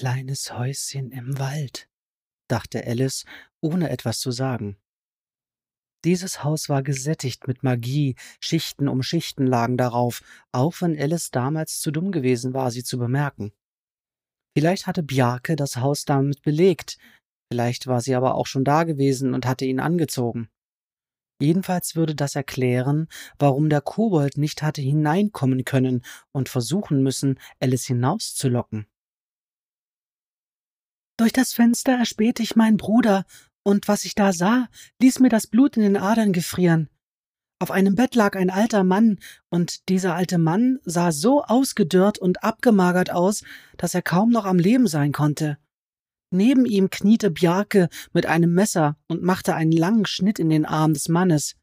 kleines Häuschen im Wald, dachte Alice, ohne etwas zu sagen. Dieses Haus war gesättigt mit Magie, Schichten um Schichten lagen darauf, auch wenn Alice damals zu dumm gewesen war, sie zu bemerken. Vielleicht hatte Bjarke das Haus damit belegt, vielleicht war sie aber auch schon da gewesen und hatte ihn angezogen. Jedenfalls würde das erklären, warum der Kobold nicht hatte hineinkommen können und versuchen müssen, Alice hinauszulocken. Durch das Fenster erspähte ich meinen Bruder, und was ich da sah, ließ mir das Blut in den Adern gefrieren. Auf einem Bett lag ein alter Mann, und dieser alte Mann sah so ausgedörrt und abgemagert aus, dass er kaum noch am Leben sein konnte. Neben ihm kniete Bjarke mit einem Messer und machte einen langen Schnitt in den Arm des Mannes.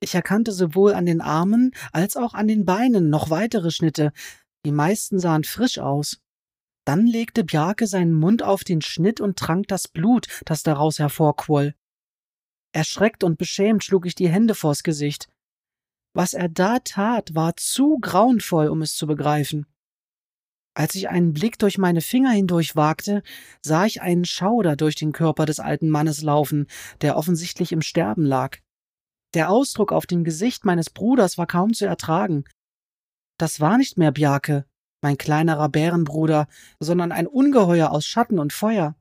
Ich erkannte sowohl an den Armen als auch an den Beinen noch weitere Schnitte, die meisten sahen frisch aus. Dann legte Bjarke seinen Mund auf den Schnitt und trank das Blut, das daraus hervorquoll. Erschreckt und beschämt schlug ich die Hände vors Gesicht. Was er da tat, war zu grauenvoll, um es zu begreifen. Als ich einen Blick durch meine Finger hindurch wagte, sah ich einen Schauder durch den Körper des alten Mannes laufen, der offensichtlich im Sterben lag. Der Ausdruck auf dem Gesicht meines Bruders war kaum zu ertragen. Das war nicht mehr Bjarke, mein kleinerer Bärenbruder, sondern ein Ungeheuer aus Schatten und Feuer.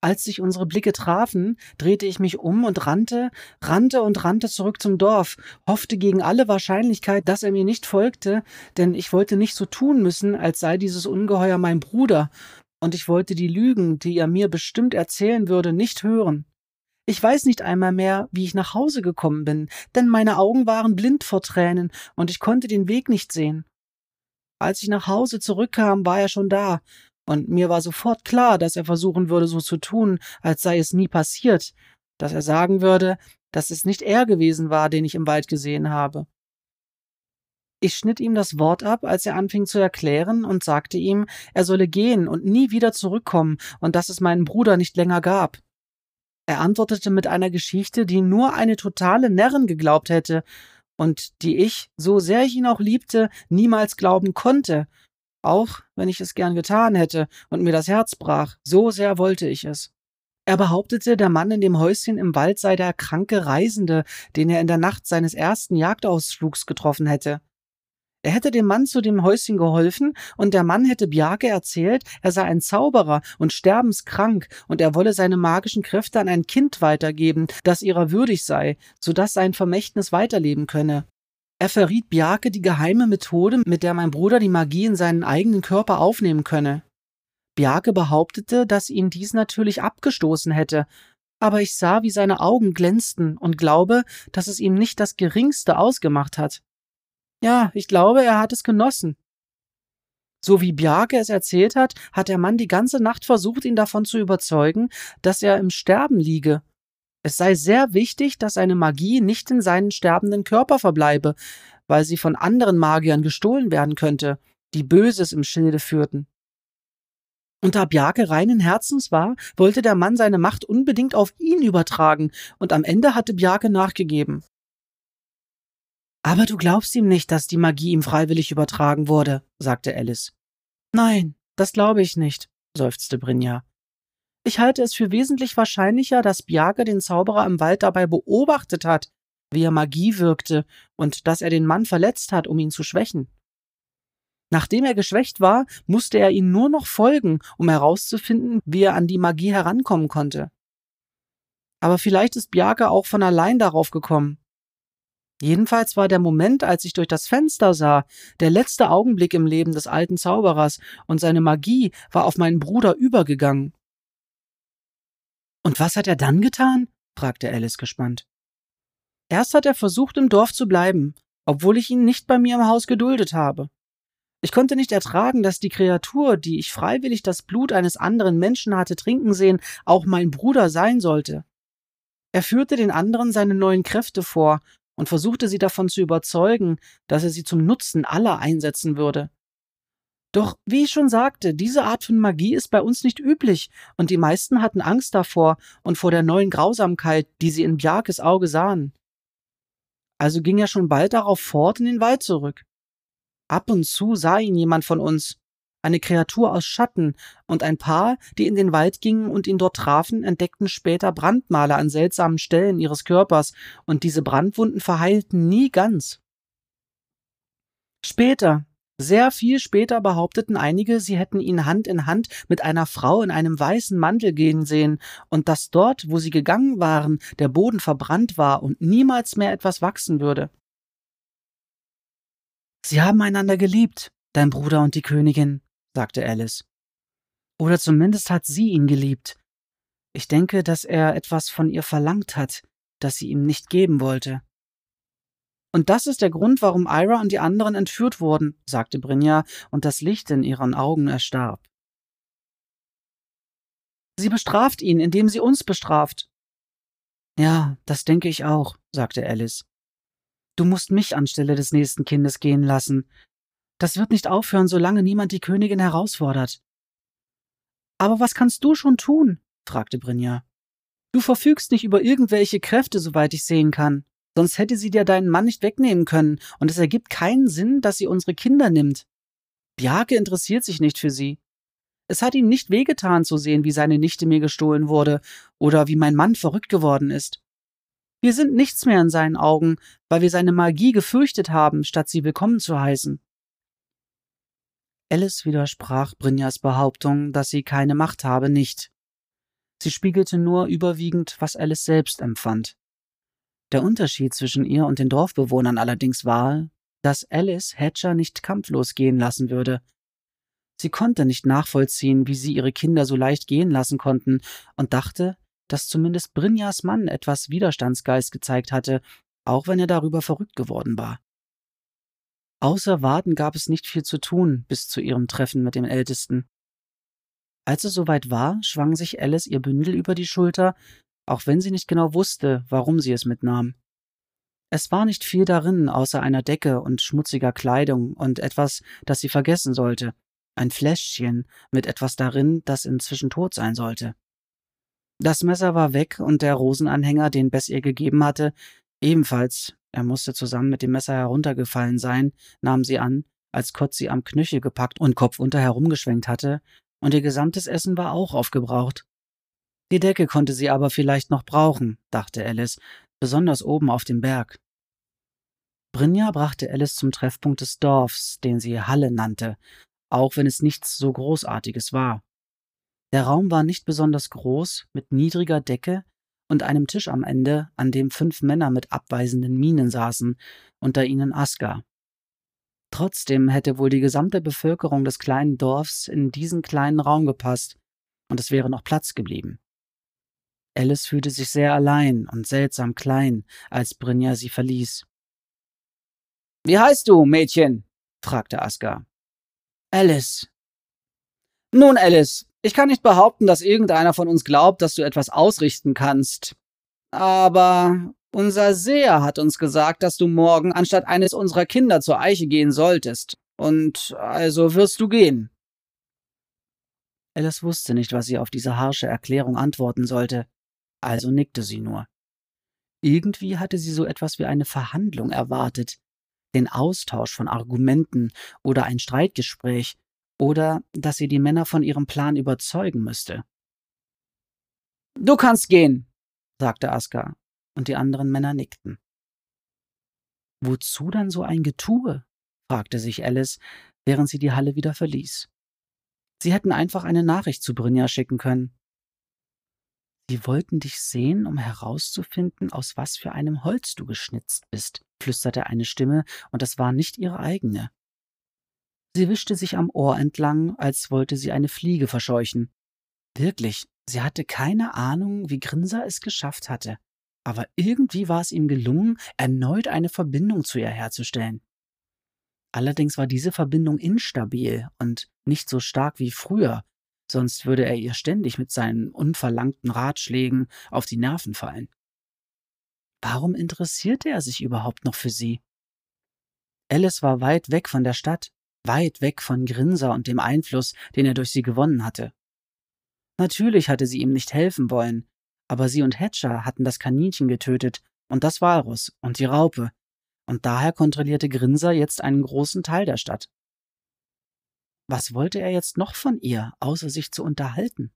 Als sich unsere Blicke trafen, drehte ich mich um und rannte, rannte und rannte zurück zum Dorf, hoffte gegen alle Wahrscheinlichkeit, dass er mir nicht folgte, denn ich wollte nicht so tun müssen, als sei dieses Ungeheuer mein Bruder, und ich wollte die Lügen, die er mir bestimmt erzählen würde, nicht hören. Ich weiß nicht einmal mehr, wie ich nach Hause gekommen bin, denn meine Augen waren blind vor Tränen und ich konnte den Weg nicht sehen. Als ich nach Hause zurückkam, war er schon da, und mir war sofort klar, dass er versuchen würde, so zu tun, als sei es nie passiert, dass er sagen würde, dass es nicht er gewesen war, den ich im Wald gesehen habe. Ich schnitt ihm das Wort ab, als er anfing zu erklären und sagte ihm, er solle gehen und nie wieder zurückkommen und dass es meinen Bruder nicht länger gab. Er antwortete mit einer Geschichte, die nur eine totale Närrin geglaubt hätte und die ich, so sehr ich ihn auch liebte, niemals glauben konnte, auch wenn ich es gern getan hätte und mir das Herz brach, so sehr wollte ich es. Er behauptete, der Mann in dem Häuschen im Wald sei der kranke Reisende, den er in der Nacht seines ersten Jagdausflugs getroffen hätte. Er hätte dem Mann zu dem Häuschen geholfen, und der Mann hätte Bjarke erzählt, er sei ein Zauberer und sterbenskrank, und er wolle seine magischen Kräfte an ein Kind weitergeben, das ihrer würdig sei, so dass sein Vermächtnis weiterleben könne. Er verriet Bjarke die geheime Methode, mit der mein Bruder die Magie in seinen eigenen Körper aufnehmen könne. Bjarke behauptete, dass ihn dies natürlich abgestoßen hätte, aber ich sah, wie seine Augen glänzten und glaube, dass es ihm nicht das geringste ausgemacht hat. Ja, ich glaube, er hat es genossen. So wie Bjarke es erzählt hat, hat der Mann die ganze Nacht versucht, ihn davon zu überzeugen, dass er im Sterben liege. Es sei sehr wichtig, dass seine Magie nicht in seinen sterbenden Körper verbleibe, weil sie von anderen Magiern gestohlen werden könnte, die Böses im Schilde führten. Und da Bjarke reinen Herzens war, wollte der Mann seine Macht unbedingt auf ihn übertragen, und am Ende hatte Bjarke nachgegeben. Aber du glaubst ihm nicht, dass die Magie ihm freiwillig übertragen wurde, sagte Alice. Nein, das glaube ich nicht, seufzte Brinja. Ich halte es für wesentlich wahrscheinlicher, dass Bjarke den Zauberer im Wald dabei beobachtet hat, wie er Magie wirkte und dass er den Mann verletzt hat, um ihn zu schwächen. Nachdem er geschwächt war, musste er ihm nur noch folgen, um herauszufinden, wie er an die Magie herankommen konnte. Aber vielleicht ist Bjarke auch von allein darauf gekommen. Jedenfalls war der Moment, als ich durch das Fenster sah, der letzte Augenblick im Leben des alten Zauberers, und seine Magie war auf meinen Bruder übergegangen. Und was hat er dann getan? fragte Alice gespannt. Erst hat er versucht, im Dorf zu bleiben, obwohl ich ihn nicht bei mir im Haus geduldet habe. Ich konnte nicht ertragen, dass die Kreatur, die ich freiwillig das Blut eines anderen Menschen hatte trinken sehen, auch mein Bruder sein sollte. Er führte den anderen seine neuen Kräfte vor und versuchte sie davon zu überzeugen, dass er sie zum Nutzen aller einsetzen würde. Doch, wie ich schon sagte, diese Art von Magie ist bei uns nicht üblich, und die meisten hatten Angst davor und vor der neuen Grausamkeit, die sie in Bjarkes Auge sahen. Also ging er schon bald darauf fort in den Wald zurück. Ab und zu sah ihn jemand von uns, eine Kreatur aus Schatten, und ein Paar, die in den Wald gingen und ihn dort trafen, entdeckten später Brandmale an seltsamen Stellen ihres Körpers, und diese Brandwunden verheilten nie ganz. Später, sehr viel später behaupteten einige, sie hätten ihn Hand in Hand mit einer Frau in einem weißen Mantel gehen sehen und dass dort, wo sie gegangen waren, der Boden verbrannt war und niemals mehr etwas wachsen würde. Sie haben einander geliebt, dein Bruder und die Königin, sagte Alice. Oder zumindest hat sie ihn geliebt. Ich denke, dass er etwas von ihr verlangt hat, das sie ihm nicht geben wollte. Und das ist der Grund, warum Ira und die anderen entführt wurden, sagte Brynja, und das Licht in ihren Augen erstarb. Sie bestraft ihn, indem sie uns bestraft. Ja, das denke ich auch, sagte Alice. Du musst mich anstelle des nächsten Kindes gehen lassen. Das wird nicht aufhören, solange niemand die Königin herausfordert. Aber was kannst du schon tun? fragte Brynja. Du verfügst nicht über irgendwelche Kräfte, soweit ich sehen kann. Sonst hätte sie dir deinen Mann nicht wegnehmen können, und es ergibt keinen Sinn, dass sie unsere Kinder nimmt. Bjarke interessiert sich nicht für sie. Es hat ihm nicht wehgetan zu sehen, wie seine Nichte mir gestohlen wurde oder wie mein Mann verrückt geworden ist. Wir sind nichts mehr in seinen Augen, weil wir seine Magie gefürchtet haben, statt sie willkommen zu heißen. Alice widersprach Brynjas Behauptung, dass sie keine Macht habe, nicht. Sie spiegelte nur überwiegend, was Alice selbst empfand. Der Unterschied zwischen ihr und den Dorfbewohnern allerdings war, dass Alice Hatcher nicht kampflos gehen lassen würde. Sie konnte nicht nachvollziehen, wie sie ihre Kinder so leicht gehen lassen konnten und dachte, dass zumindest Brynjas Mann etwas Widerstandsgeist gezeigt hatte, auch wenn er darüber verrückt geworden war. Außer Warten gab es nicht viel zu tun bis zu ihrem Treffen mit dem Ältesten. Als es soweit war, schwang sich Alice ihr Bündel über die Schulter auch wenn sie nicht genau wusste, warum sie es mitnahm. Es war nicht viel darin, außer einer Decke und schmutziger Kleidung und etwas, das sie vergessen sollte, ein Fläschchen mit etwas darin, das inzwischen tot sein sollte. Das Messer war weg und der Rosenanhänger, den Bess ihr gegeben hatte, ebenfalls, er musste zusammen mit dem Messer heruntergefallen sein, nahm sie an, als Kott sie am Knöchel gepackt und kopfunter herumgeschwenkt hatte, und ihr gesamtes Essen war auch aufgebraucht. Die Decke konnte sie aber vielleicht noch brauchen, dachte Alice, besonders oben auf dem Berg. Brynja brachte Alice zum Treffpunkt des Dorfs, den sie Halle nannte, auch wenn es nichts so Großartiges war. Der Raum war nicht besonders groß, mit niedriger Decke und einem Tisch am Ende, an dem fünf Männer mit abweisenden Mienen saßen, unter ihnen Aska. Trotzdem hätte wohl die gesamte Bevölkerung des kleinen Dorfs in diesen kleinen Raum gepasst, und es wäre noch Platz geblieben. Alice fühlte sich sehr allein und seltsam klein, als Brynja sie verließ. Wie heißt du, Mädchen? fragte Aska. Alice. Nun, Alice, ich kann nicht behaupten, dass irgendeiner von uns glaubt, dass du etwas ausrichten kannst. Aber unser Seher hat uns gesagt, dass du morgen anstatt eines unserer Kinder zur Eiche gehen solltest. Und also wirst du gehen. Alice wusste nicht, was sie auf diese harsche Erklärung antworten sollte also nickte sie nur. Irgendwie hatte sie so etwas wie eine Verhandlung erwartet, den Austausch von Argumenten oder ein Streitgespräch, oder dass sie die Männer von ihrem Plan überzeugen müsste. Du kannst gehen, sagte Aska, und die anderen Männer nickten. Wozu dann so ein Getue? fragte sich Alice, während sie die Halle wieder verließ. Sie hätten einfach eine Nachricht zu Brynja schicken können. Sie wollten dich sehen, um herauszufinden, aus was für einem Holz du geschnitzt bist, flüsterte eine Stimme, und das war nicht ihre eigene. Sie wischte sich am Ohr entlang, als wollte sie eine Fliege verscheuchen. Wirklich, sie hatte keine Ahnung, wie Grinser es geschafft hatte, aber irgendwie war es ihm gelungen, erneut eine Verbindung zu ihr herzustellen. Allerdings war diese Verbindung instabil und nicht so stark wie früher, sonst würde er ihr ständig mit seinen unverlangten Ratschlägen auf die Nerven fallen. Warum interessierte er sich überhaupt noch für sie? Alice war weit weg von der Stadt, weit weg von Grinser und dem Einfluss, den er durch sie gewonnen hatte. Natürlich hatte sie ihm nicht helfen wollen, aber sie und Hatcher hatten das Kaninchen getötet und das Walrus und die Raupe, und daher kontrollierte Grinser jetzt einen großen Teil der Stadt. Was wollte er jetzt noch von ihr, außer sich zu unterhalten?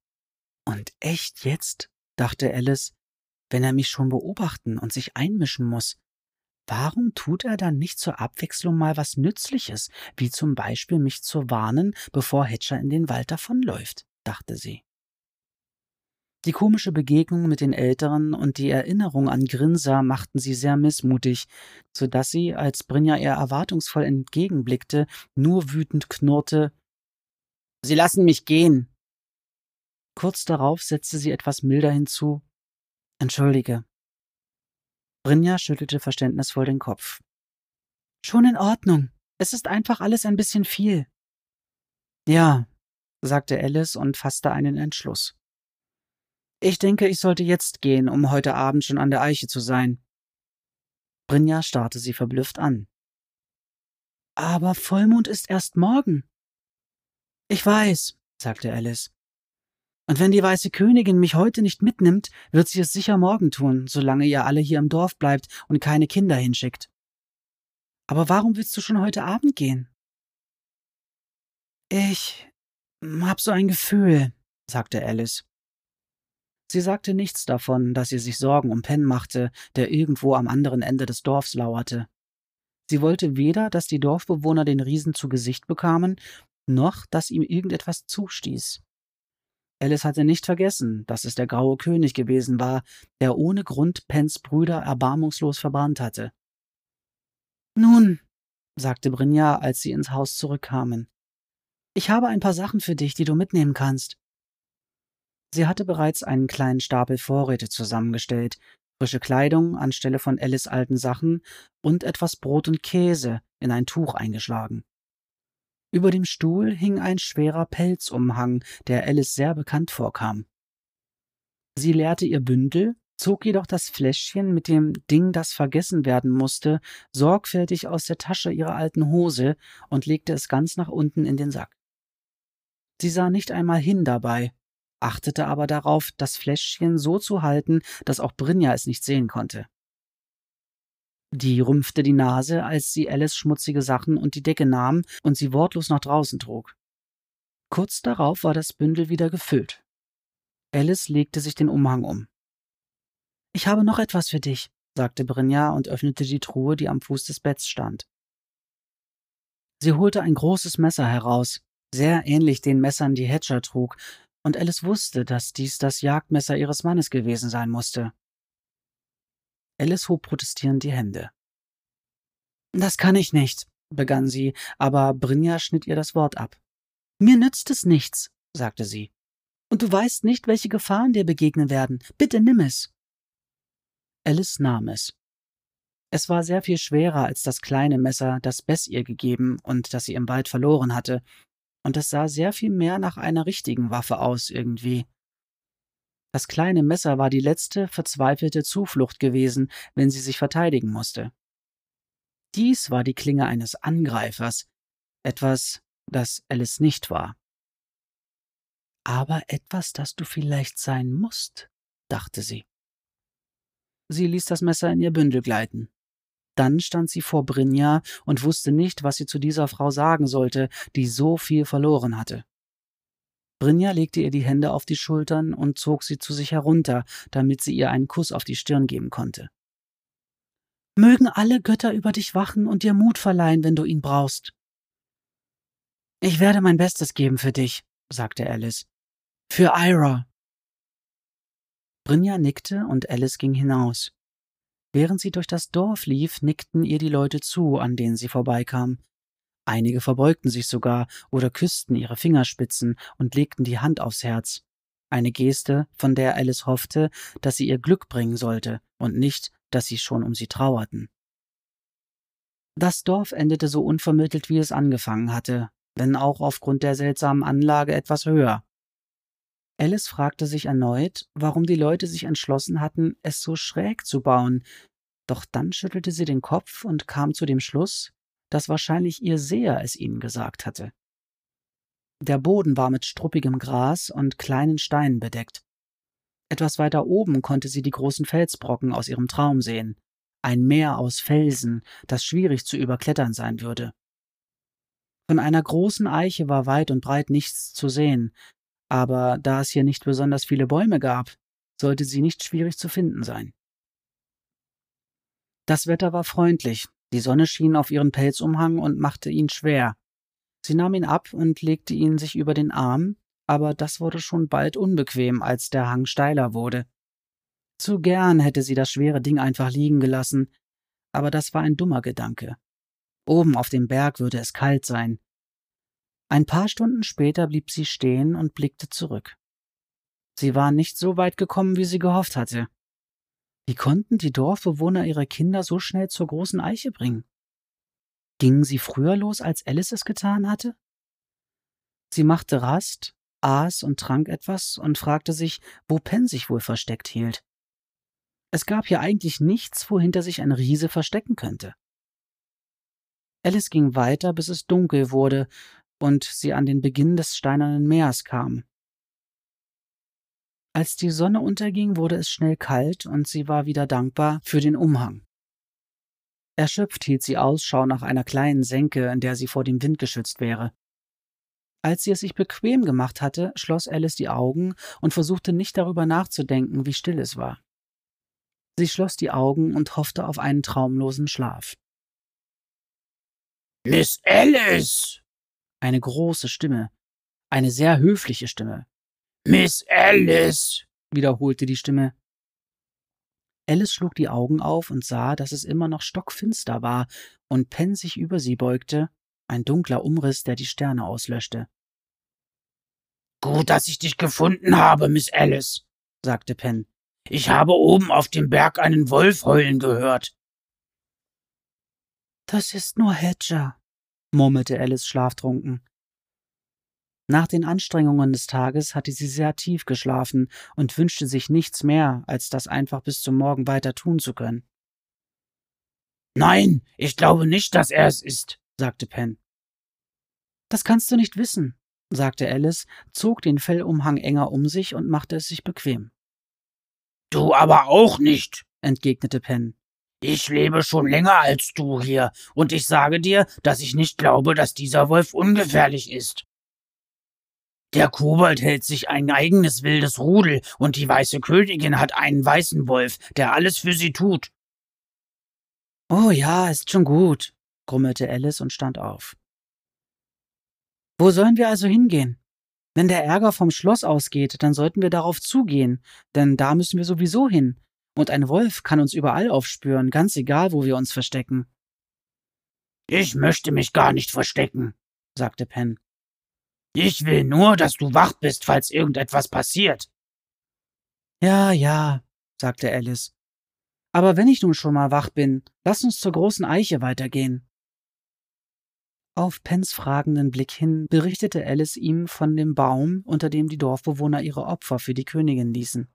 Und echt jetzt, dachte Alice, wenn er mich schon beobachten und sich einmischen muss, warum tut er dann nicht zur Abwechslung mal was Nützliches, wie zum Beispiel mich zu warnen, bevor Hatcher in den Wald davonläuft, dachte sie. Die komische Begegnung mit den Älteren und die Erinnerung an Grinser machten sie sehr missmutig, so dass sie, als Brinja ihr erwartungsvoll entgegenblickte, nur wütend knurrte Sie lassen mich gehen. Kurz darauf setzte sie etwas milder hinzu Entschuldige. Brinja schüttelte verständnisvoll den Kopf. Schon in Ordnung. Es ist einfach alles ein bisschen viel. Ja, sagte Alice und fasste einen Entschluss. Ich denke, ich sollte jetzt gehen, um heute Abend schon an der Eiche zu sein. Brinja starrte sie verblüfft an. Aber Vollmond ist erst morgen. Ich weiß, sagte Alice. Und wenn die weiße Königin mich heute nicht mitnimmt, wird sie es sicher morgen tun, solange ihr alle hier im Dorf bleibt und keine Kinder hinschickt. Aber warum willst du schon heute Abend gehen? Ich hab so ein Gefühl, sagte Alice. Sie sagte nichts davon, dass sie sich Sorgen um Penn machte, der irgendwo am anderen Ende des Dorfs lauerte. Sie wollte weder, dass die Dorfbewohner den Riesen zu Gesicht bekamen, noch, dass ihm irgendetwas zustieß. Alice hatte nicht vergessen, dass es der graue König gewesen war, der ohne Grund Penns Brüder erbarmungslos verbrannt hatte. Nun, sagte Brinja, als sie ins Haus zurückkamen, ich habe ein paar Sachen für dich, die du mitnehmen kannst. Sie hatte bereits einen kleinen Stapel Vorräte zusammengestellt, frische Kleidung anstelle von Alice alten Sachen und etwas Brot und Käse in ein Tuch eingeschlagen. Über dem Stuhl hing ein schwerer Pelzumhang, der Alice sehr bekannt vorkam. Sie leerte ihr Bündel, zog jedoch das Fläschchen mit dem Ding, das vergessen werden musste, sorgfältig aus der Tasche ihrer alten Hose und legte es ganz nach unten in den Sack. Sie sah nicht einmal hin dabei, achtete aber darauf, das Fläschchen so zu halten, dass auch Brinja es nicht sehen konnte. Die rümpfte die Nase, als sie Alice schmutzige Sachen und die Decke nahm und sie wortlos nach draußen trug. Kurz darauf war das Bündel wieder gefüllt. Alice legte sich den Umhang um. Ich habe noch etwas für dich, sagte Brinja und öffnete die Truhe, die am Fuß des Betts stand. Sie holte ein großes Messer heraus, sehr ähnlich den Messern, die Hatcher trug, und Alice wusste, dass dies das Jagdmesser ihres Mannes gewesen sein musste. Alice hob protestierend die Hände. Das kann ich nicht, begann sie, aber Brinja schnitt ihr das Wort ab. Mir nützt es nichts, sagte sie. Und du weißt nicht, welche Gefahren dir begegnen werden. Bitte nimm es. Alice nahm es. Es war sehr viel schwerer als das kleine Messer, das Bess ihr gegeben und das sie im Wald verloren hatte, und es sah sehr viel mehr nach einer richtigen Waffe aus irgendwie. Das kleine Messer war die letzte verzweifelte Zuflucht gewesen, wenn sie sich verteidigen musste. Dies war die Klinge eines Angreifers, etwas, das Alice nicht war. Aber etwas, das du vielleicht sein musst, dachte sie. Sie ließ das Messer in ihr Bündel gleiten. Dann stand sie vor Brinja und wusste nicht, was sie zu dieser Frau sagen sollte, die so viel verloren hatte. Brinja legte ihr die Hände auf die Schultern und zog sie zu sich herunter, damit sie ihr einen Kuss auf die Stirn geben konnte. Mögen alle Götter über dich wachen und dir Mut verleihen, wenn du ihn brauchst. Ich werde mein Bestes geben für dich, sagte Alice. Für Ira. Brinja nickte und Alice ging hinaus. Während sie durch das Dorf lief, nickten ihr die Leute zu, an denen sie vorbeikam. Einige verbeugten sich sogar oder küssten ihre Fingerspitzen und legten die Hand aufs Herz. Eine Geste, von der Alice hoffte, dass sie ihr Glück bringen sollte und nicht, dass sie schon um sie trauerten. Das Dorf endete so unvermittelt, wie es angefangen hatte, wenn auch aufgrund der seltsamen Anlage etwas höher. Alice fragte sich erneut, warum die Leute sich entschlossen hatten, es so schräg zu bauen, doch dann schüttelte sie den Kopf und kam zu dem Schluss, dass wahrscheinlich ihr Seher es ihnen gesagt hatte. Der Boden war mit struppigem Gras und kleinen Steinen bedeckt. Etwas weiter oben konnte sie die großen Felsbrocken aus ihrem Traum sehen, ein Meer aus Felsen, das schwierig zu überklettern sein würde. Von einer großen Eiche war weit und breit nichts zu sehen, aber da es hier nicht besonders viele Bäume gab, sollte sie nicht schwierig zu finden sein. Das Wetter war freundlich, die Sonne schien auf ihren Pelzumhang und machte ihn schwer. Sie nahm ihn ab und legte ihn sich über den Arm, aber das wurde schon bald unbequem, als der Hang steiler wurde. Zu gern hätte sie das schwere Ding einfach liegen gelassen, aber das war ein dummer Gedanke. Oben auf dem Berg würde es kalt sein. Ein paar Stunden später blieb sie stehen und blickte zurück. Sie war nicht so weit gekommen, wie sie gehofft hatte. Wie konnten die Dorfbewohner ihre Kinder so schnell zur großen Eiche bringen? Gingen sie früher los, als Alice es getan hatte? Sie machte Rast, aß und trank etwas und fragte sich, wo Penn sich wohl versteckt hielt. Es gab hier eigentlich nichts, wohinter sich ein Riese verstecken könnte. Alice ging weiter, bis es dunkel wurde und sie an den Beginn des steinernen Meers kam. Als die Sonne unterging, wurde es schnell kalt und sie war wieder dankbar für den Umhang. Erschöpft hielt sie Ausschau nach einer kleinen Senke, in der sie vor dem Wind geschützt wäre. Als sie es sich bequem gemacht hatte, schloss Alice die Augen und versuchte nicht darüber nachzudenken, wie still es war. Sie schloss die Augen und hoffte auf einen traumlosen Schlaf. Miss Alice! Eine große Stimme, eine sehr höfliche Stimme. Miss Alice! wiederholte die Stimme. Alice schlug die Augen auf und sah, dass es immer noch stockfinster war und Penn sich über sie beugte, ein dunkler Umriss, der die Sterne auslöschte. Gut, dass ich dich gefunden habe, Miss Alice, sagte Penn. Ich habe oben auf dem Berg einen Wolf heulen gehört. Das ist nur Hedger, murmelte Alice schlaftrunken. Nach den Anstrengungen des Tages hatte sie sehr tief geschlafen und wünschte sich nichts mehr, als das einfach bis zum Morgen weiter tun zu können. Nein, ich glaube nicht, dass er es ist, sagte Penn. Das kannst du nicht wissen, sagte Alice, zog den Fellumhang enger um sich und machte es sich bequem. Du aber auch nicht, entgegnete Penn. Ich lebe schon länger als du hier, und ich sage dir, dass ich nicht glaube, dass dieser Wolf ungefährlich ist. Der Kobold hält sich ein eigenes wildes Rudel, und die weiße Königin hat einen weißen Wolf, der alles für sie tut. Oh ja, ist schon gut, grummelte Alice und stand auf. Wo sollen wir also hingehen? Wenn der Ärger vom Schloss ausgeht, dann sollten wir darauf zugehen, denn da müssen wir sowieso hin. Und ein Wolf kann uns überall aufspüren, ganz egal, wo wir uns verstecken. Ich möchte mich gar nicht verstecken, sagte Penn. Ich will nur, dass du wach bist, falls irgendetwas passiert. Ja, ja, sagte Alice. Aber wenn ich nun schon mal wach bin, lass uns zur großen Eiche weitergehen. Auf Pens fragenden Blick hin berichtete Alice ihm von dem Baum, unter dem die Dorfbewohner ihre Opfer für die Königin ließen.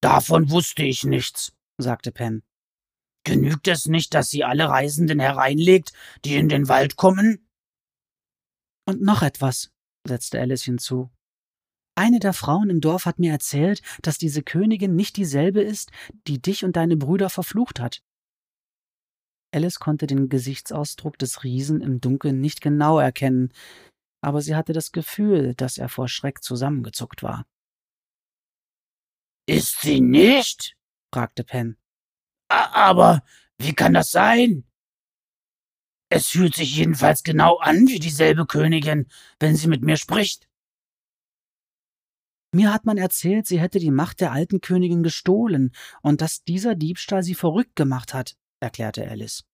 Davon wusste ich nichts, sagte Pen. Genügt es nicht, dass sie alle Reisenden hereinlegt, die in den Wald kommen? Und noch etwas, setzte Alice hinzu. Eine der Frauen im Dorf hat mir erzählt, dass diese Königin nicht dieselbe ist, die dich und deine Brüder verflucht hat. Alice konnte den Gesichtsausdruck des Riesen im Dunkeln nicht genau erkennen, aber sie hatte das Gefühl, dass er vor Schreck zusammengezuckt war. Ist sie nicht? fragte Penn. Aber wie kann das sein? Es fühlt sich jedenfalls genau an wie dieselbe Königin, wenn sie mit mir spricht. Mir hat man erzählt, sie hätte die Macht der alten Königin gestohlen und dass dieser Diebstahl sie verrückt gemacht hat, erklärte Alice.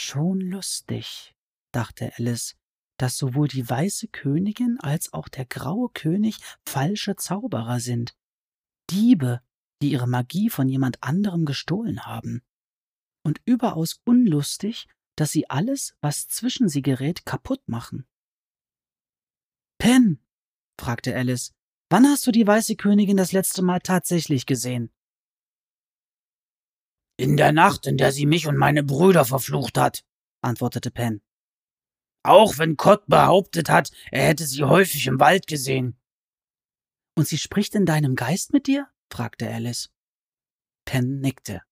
Schon lustig, dachte Alice, dass sowohl die weiße Königin als auch der graue König falsche Zauberer sind. Diebe, die ihre Magie von jemand anderem gestohlen haben und überaus unlustig, dass sie alles, was zwischen sie gerät, kaputt machen. Pen, fragte Alice, wann hast du die weiße Königin das letzte Mal tatsächlich gesehen? In der Nacht, in der sie mich und meine Brüder verflucht hat, antwortete Pen. Auch wenn Cott behauptet hat, er hätte sie häufig im Wald gesehen. Und sie spricht in deinem Geist mit dir? fragte Alice. Pen nickte.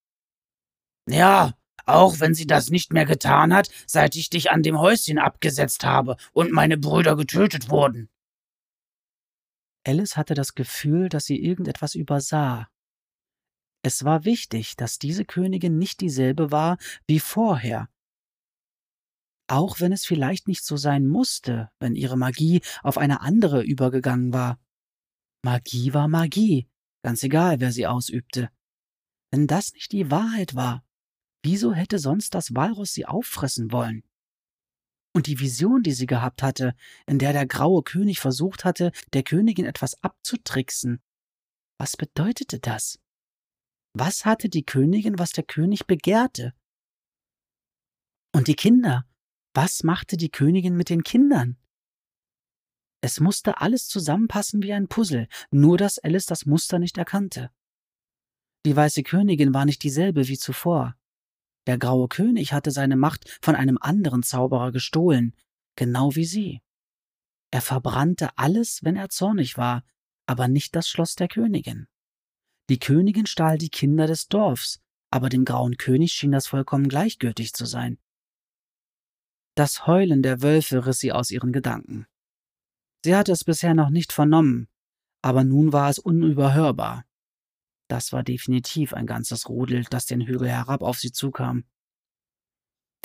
Ja, auch wenn sie das nicht mehr getan hat, seit ich dich an dem Häuschen abgesetzt habe und meine Brüder getötet wurden. Alice hatte das Gefühl, dass sie irgendetwas übersah. Es war wichtig, dass diese Königin nicht dieselbe war wie vorher. Auch wenn es vielleicht nicht so sein musste, wenn ihre Magie auf eine andere übergegangen war. Magie war Magie, ganz egal, wer sie ausübte. Wenn das nicht die Wahrheit war, wieso hätte sonst das Walross sie auffressen wollen? Und die Vision, die sie gehabt hatte, in der der graue König versucht hatte, der Königin etwas abzutricksen, was bedeutete das? Was hatte die Königin, was der König begehrte? Und die Kinder, was machte die Königin mit den Kindern? Es musste alles zusammenpassen wie ein Puzzle, nur dass Alice das Muster nicht erkannte. Die weiße Königin war nicht dieselbe wie zuvor. Der graue König hatte seine Macht von einem anderen Zauberer gestohlen, genau wie sie. Er verbrannte alles, wenn er zornig war, aber nicht das Schloss der Königin. Die Königin stahl die Kinder des Dorfs, aber dem grauen König schien das vollkommen gleichgültig zu sein. Das Heulen der Wölfe riss sie aus ihren Gedanken. Sie hatte es bisher noch nicht vernommen, aber nun war es unüberhörbar. Das war definitiv ein ganzes Rudel, das den Hügel herab auf sie zukam.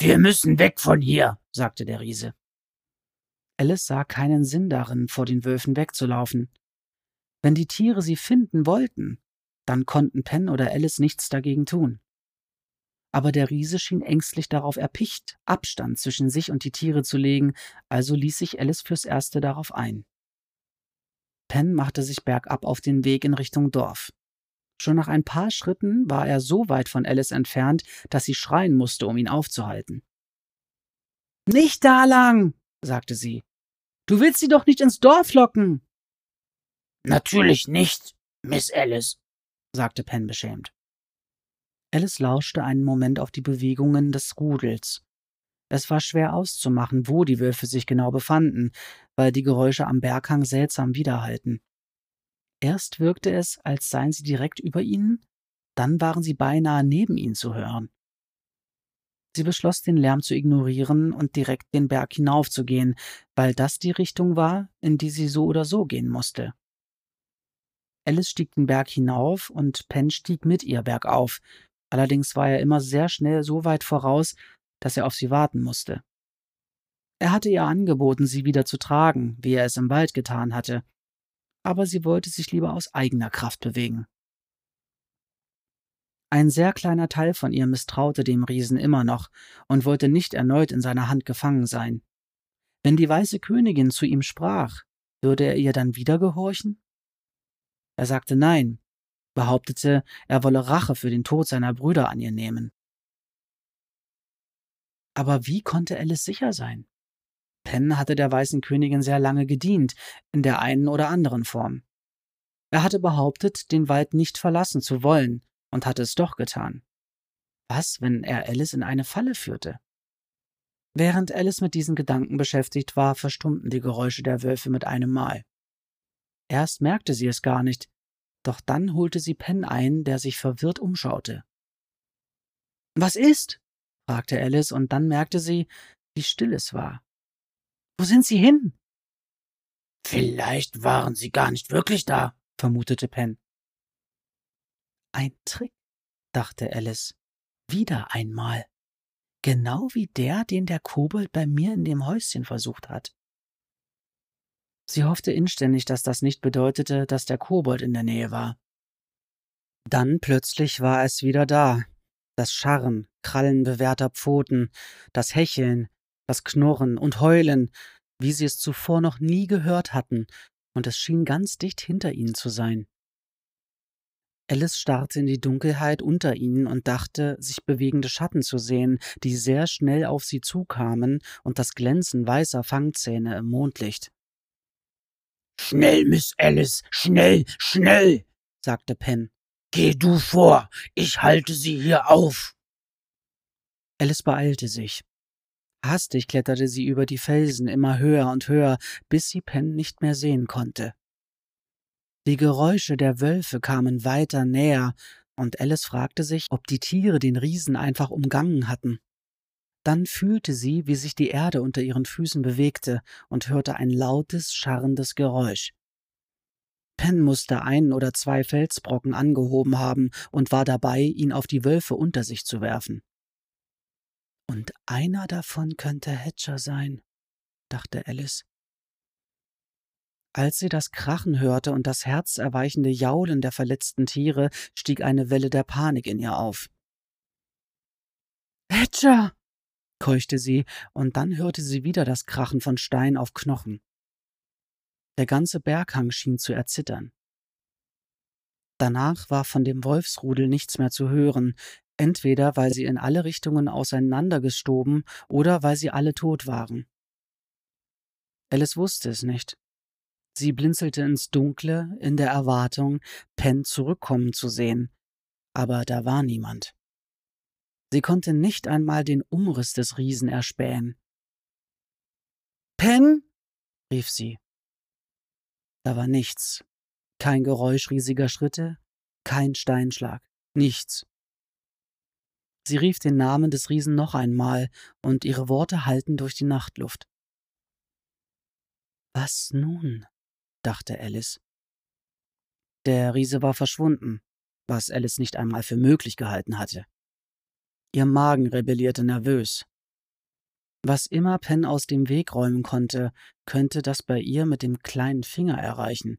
Wir müssen weg von hier, sagte der Riese. Alice sah keinen Sinn darin, vor den Wölfen wegzulaufen. Wenn die Tiere sie finden wollten, dann konnten Penn oder Alice nichts dagegen tun. Aber der Riese schien ängstlich darauf erpicht, Abstand zwischen sich und die Tiere zu legen, also ließ sich Alice fürs Erste darauf ein. Penn machte sich bergab auf den Weg in Richtung Dorf. Schon nach ein paar Schritten war er so weit von Alice entfernt, dass sie schreien musste, um ihn aufzuhalten. Nicht da lang, sagte sie. Du willst sie doch nicht ins Dorf locken. Natürlich nicht, Miss Alice, sagte Penn beschämt. Alice lauschte einen Moment auf die Bewegungen des Rudels. Es war schwer auszumachen, wo die Wölfe sich genau befanden, weil die Geräusche am Berghang seltsam widerhallten. Erst wirkte es, als seien sie direkt über ihnen, dann waren sie beinahe neben ihnen zu hören. Sie beschloss, den Lärm zu ignorieren und direkt den Berg hinaufzugehen, weil das die Richtung war, in die sie so oder so gehen musste. Alice stieg den Berg hinauf und Penn stieg mit ihr bergauf, allerdings war er immer sehr schnell so weit voraus, dass er auf sie warten musste. Er hatte ihr angeboten, sie wieder zu tragen, wie er es im Wald getan hatte, aber sie wollte sich lieber aus eigener Kraft bewegen. Ein sehr kleiner Teil von ihr misstraute dem Riesen immer noch und wollte nicht erneut in seiner Hand gefangen sein. Wenn die weiße Königin zu ihm sprach, würde er ihr dann wieder gehorchen? Er sagte nein, behauptete, er wolle Rache für den Tod seiner Brüder an ihr nehmen. Aber wie konnte Alice sicher sein? Penn hatte der Weißen Königin sehr lange gedient, in der einen oder anderen Form. Er hatte behauptet, den Wald nicht verlassen zu wollen und hatte es doch getan. Was, wenn er Alice in eine Falle führte? Während Alice mit diesen Gedanken beschäftigt war, verstummten die Geräusche der Wölfe mit einem Mal. Erst merkte sie es gar nicht, doch dann holte sie Penn ein, der sich verwirrt umschaute. Was ist? fragte Alice, und dann merkte sie, wie still es war. Wo sind Sie hin? Vielleicht waren Sie gar nicht wirklich da, vermutete Penn. Ein Trick, dachte Alice. Wieder einmal. Genau wie der, den der Kobold bei mir in dem Häuschen versucht hat. Sie hoffte inständig, dass das nicht bedeutete, dass der Kobold in der Nähe war. Dann plötzlich war es wieder da. Das Scharren, Krallen bewährter Pfoten, das Hecheln, das Knurren und Heulen, wie sie es zuvor noch nie gehört hatten, und es schien ganz dicht hinter ihnen zu sein. Alice starrte in die Dunkelheit unter ihnen und dachte, sich bewegende Schatten zu sehen, die sehr schnell auf sie zukamen und das Glänzen weißer Fangzähne im Mondlicht. Schnell, Miss Alice, schnell, schnell, sagte Penn. Geh du vor, ich halte sie hier auf. Alice beeilte sich. Hastig kletterte sie über die Felsen immer höher und höher, bis sie Penn nicht mehr sehen konnte. Die Geräusche der Wölfe kamen weiter näher, und Alice fragte sich, ob die Tiere den Riesen einfach umgangen hatten. Dann fühlte sie, wie sich die Erde unter ihren Füßen bewegte und hörte ein lautes, scharrendes Geräusch. Penn musste ein oder zwei Felsbrocken angehoben haben und war dabei, ihn auf die Wölfe unter sich zu werfen. Und einer davon könnte Hatcher sein, dachte Alice. Als sie das Krachen hörte und das herzerweichende Jaulen der verletzten Tiere, stieg eine Welle der Panik in ihr auf. Hatcher! keuchte sie, und dann hörte sie wieder das Krachen von Stein auf Knochen. Der ganze Berghang schien zu erzittern. Danach war von dem Wolfsrudel nichts mehr zu hören, entweder weil sie in alle Richtungen auseinandergestoben oder weil sie alle tot waren. Alice wusste es nicht. Sie blinzelte ins Dunkle in der Erwartung, Penn zurückkommen zu sehen, aber da war niemand. Sie konnte nicht einmal den Umriss des Riesen erspähen. Penn? rief sie. Da war nichts. Kein Geräusch riesiger Schritte, kein Steinschlag, nichts. Sie rief den Namen des Riesen noch einmal, und ihre Worte hallten durch die Nachtluft. Was nun? dachte Alice. Der Riese war verschwunden, was Alice nicht einmal für möglich gehalten hatte. Ihr Magen rebellierte nervös. Was immer Penn aus dem Weg räumen konnte, könnte das bei ihr mit dem kleinen Finger erreichen.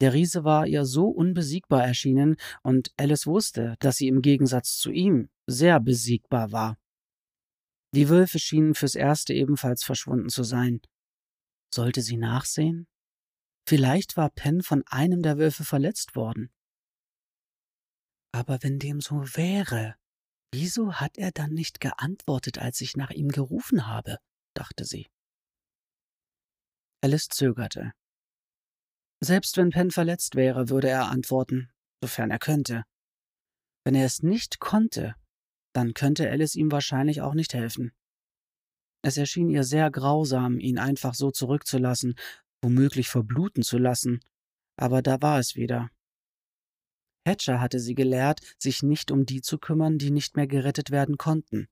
Der Riese war ihr so unbesiegbar erschienen, und Alice wusste, dass sie im Gegensatz zu ihm sehr besiegbar war. Die Wölfe schienen fürs Erste ebenfalls verschwunden zu sein. Sollte sie nachsehen? Vielleicht war Penn von einem der Wölfe verletzt worden. Aber wenn dem so wäre, wieso hat er dann nicht geantwortet, als ich nach ihm gerufen habe? dachte sie. Alice zögerte. Selbst wenn Penn verletzt wäre, würde er antworten, sofern er könnte. Wenn er es nicht konnte, dann könnte Alice ihm wahrscheinlich auch nicht helfen. Es erschien ihr sehr grausam, ihn einfach so zurückzulassen, womöglich verbluten zu lassen, aber da war es wieder. Hatcher hatte sie gelehrt, sich nicht um die zu kümmern, die nicht mehr gerettet werden konnten.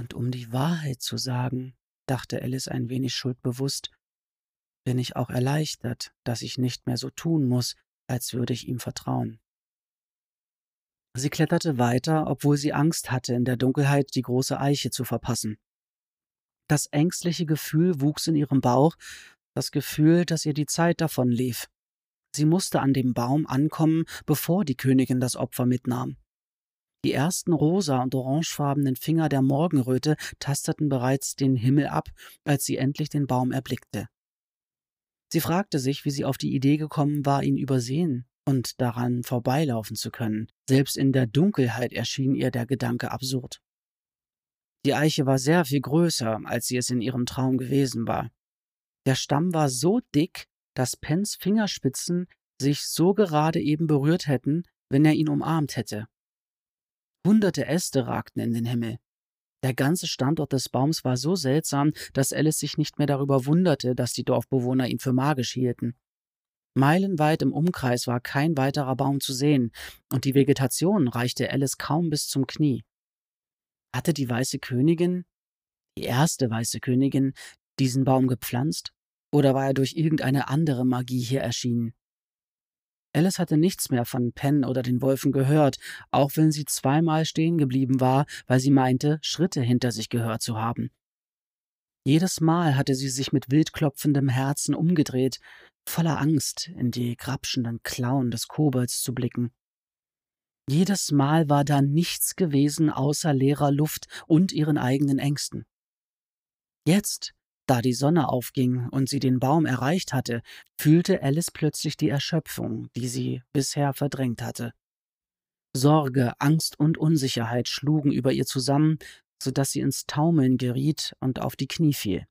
Und um die Wahrheit zu sagen, dachte Alice ein wenig schuldbewusst, bin ich auch erleichtert, dass ich nicht mehr so tun muss, als würde ich ihm vertrauen. Sie kletterte weiter, obwohl sie Angst hatte, in der Dunkelheit die große Eiche zu verpassen. Das ängstliche Gefühl wuchs in ihrem Bauch, das Gefühl, dass ihr die Zeit davonlief. Sie musste an dem Baum ankommen, bevor die Königin das Opfer mitnahm. Die ersten rosa und orangefarbenen Finger der Morgenröte tasteten bereits den Himmel ab, als sie endlich den Baum erblickte. Sie fragte sich, wie sie auf die Idee gekommen war, ihn übersehen und daran vorbeilaufen zu können. Selbst in der Dunkelheit erschien ihr der Gedanke absurd. Die Eiche war sehr viel größer, als sie es in ihrem Traum gewesen war. Der Stamm war so dick, dass Pens Fingerspitzen sich so gerade eben berührt hätten, wenn er ihn umarmt hätte. Hunderte Äste ragten in den Himmel. Der ganze Standort des Baums war so seltsam, dass Alice sich nicht mehr darüber wunderte, dass die Dorfbewohner ihn für magisch hielten. Meilenweit im Umkreis war kein weiterer Baum zu sehen, und die Vegetation reichte Alice kaum bis zum Knie. Hatte die Weiße Königin, die erste Weiße Königin, diesen Baum gepflanzt? Oder war er durch irgendeine andere Magie hier erschienen? Alice hatte nichts mehr von Penn oder den Wolfen gehört, auch wenn sie zweimal stehen geblieben war, weil sie meinte, Schritte hinter sich gehört zu haben. Jedes Mal hatte sie sich mit wildklopfendem Herzen umgedreht, voller Angst in die grapschenden Klauen des Kobolds zu blicken. Jedes Mal war da nichts gewesen außer leerer Luft und ihren eigenen Ängsten. Jetzt, da die Sonne aufging und sie den Baum erreicht hatte, fühlte Alice plötzlich die Erschöpfung, die sie bisher verdrängt hatte. Sorge, Angst und Unsicherheit schlugen über ihr zusammen, so dass sie ins Taumeln geriet und auf die Knie fiel.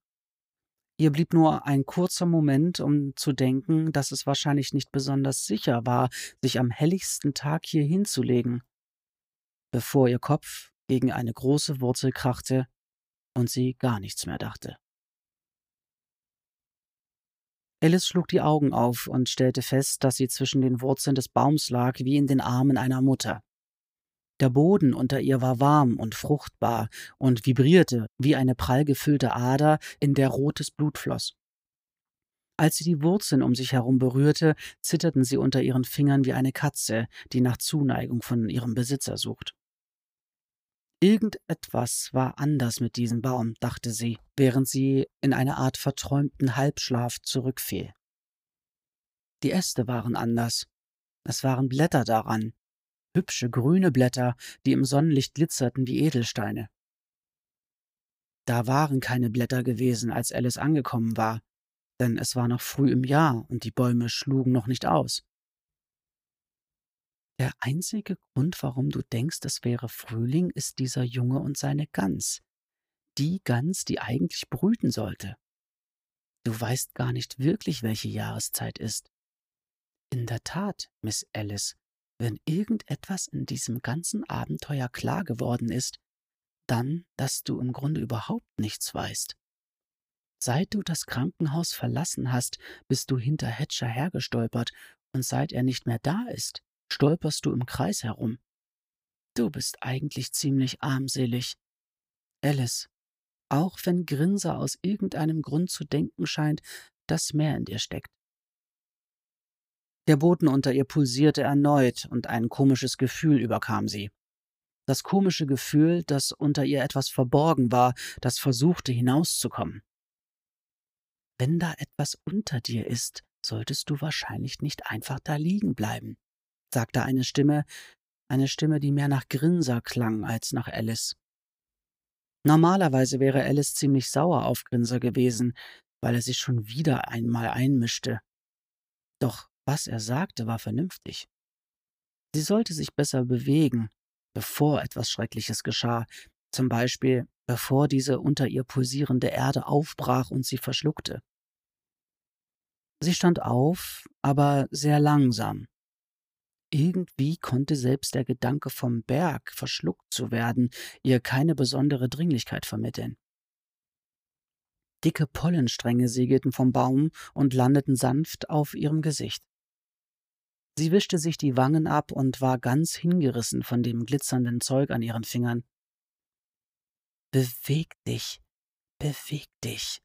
Ihr blieb nur ein kurzer Moment, um zu denken, dass es wahrscheinlich nicht besonders sicher war, sich am helligsten Tag hier hinzulegen, bevor ihr Kopf gegen eine große Wurzel krachte und sie gar nichts mehr dachte. Alice schlug die Augen auf und stellte fest, dass sie zwischen den Wurzeln des Baums lag wie in den Armen einer Mutter. Der Boden unter ihr war warm und fruchtbar und vibrierte wie eine prall gefüllte Ader, in der rotes Blut floss. Als sie die Wurzeln um sich herum berührte, zitterten sie unter ihren Fingern wie eine Katze, die nach Zuneigung von ihrem Besitzer sucht. Irgendetwas war anders mit diesem Baum, dachte sie, während sie in eine Art verträumten Halbschlaf zurückfiel. Die Äste waren anders. Es waren Blätter daran, hübsche grüne Blätter, die im Sonnenlicht glitzerten wie Edelsteine. Da waren keine Blätter gewesen, als Alice angekommen war, denn es war noch früh im Jahr und die Bäume schlugen noch nicht aus. Der einzige Grund, warum du denkst, es wäre Frühling, ist dieser Junge und seine Gans. Die Gans, die eigentlich brüten sollte. Du weißt gar nicht wirklich, welche Jahreszeit ist. In der Tat, Miss Alice, wenn irgendetwas in diesem ganzen Abenteuer klar geworden ist, dann, dass du im Grunde überhaupt nichts weißt. Seit du das Krankenhaus verlassen hast, bist du hinter Hatcher hergestolpert, und seit er nicht mehr da ist, stolperst du im Kreis herum. Du bist eigentlich ziemlich armselig. Alice, auch wenn Grinser aus irgendeinem Grund zu denken scheint, dass mehr in dir steckt. Der Boden unter ihr pulsierte erneut und ein komisches Gefühl überkam sie. Das komische Gefühl, dass unter ihr etwas verborgen war, das versuchte hinauszukommen. Wenn da etwas unter dir ist, solltest du wahrscheinlich nicht einfach da liegen bleiben, sagte eine Stimme, eine Stimme, die mehr nach Grinser klang als nach Alice. Normalerweise wäre Alice ziemlich sauer auf Grinser gewesen, weil er sich schon wieder einmal einmischte. Doch was er sagte, war vernünftig. Sie sollte sich besser bewegen, bevor etwas Schreckliches geschah, zum Beispiel bevor diese unter ihr pulsierende Erde aufbrach und sie verschluckte. Sie stand auf, aber sehr langsam. Irgendwie konnte selbst der Gedanke vom Berg verschluckt zu werden ihr keine besondere Dringlichkeit vermitteln. Dicke Pollenstränge segelten vom Baum und landeten sanft auf ihrem Gesicht. Sie wischte sich die Wangen ab und war ganz hingerissen von dem glitzernden Zeug an ihren Fingern. Beweg dich, beweg dich.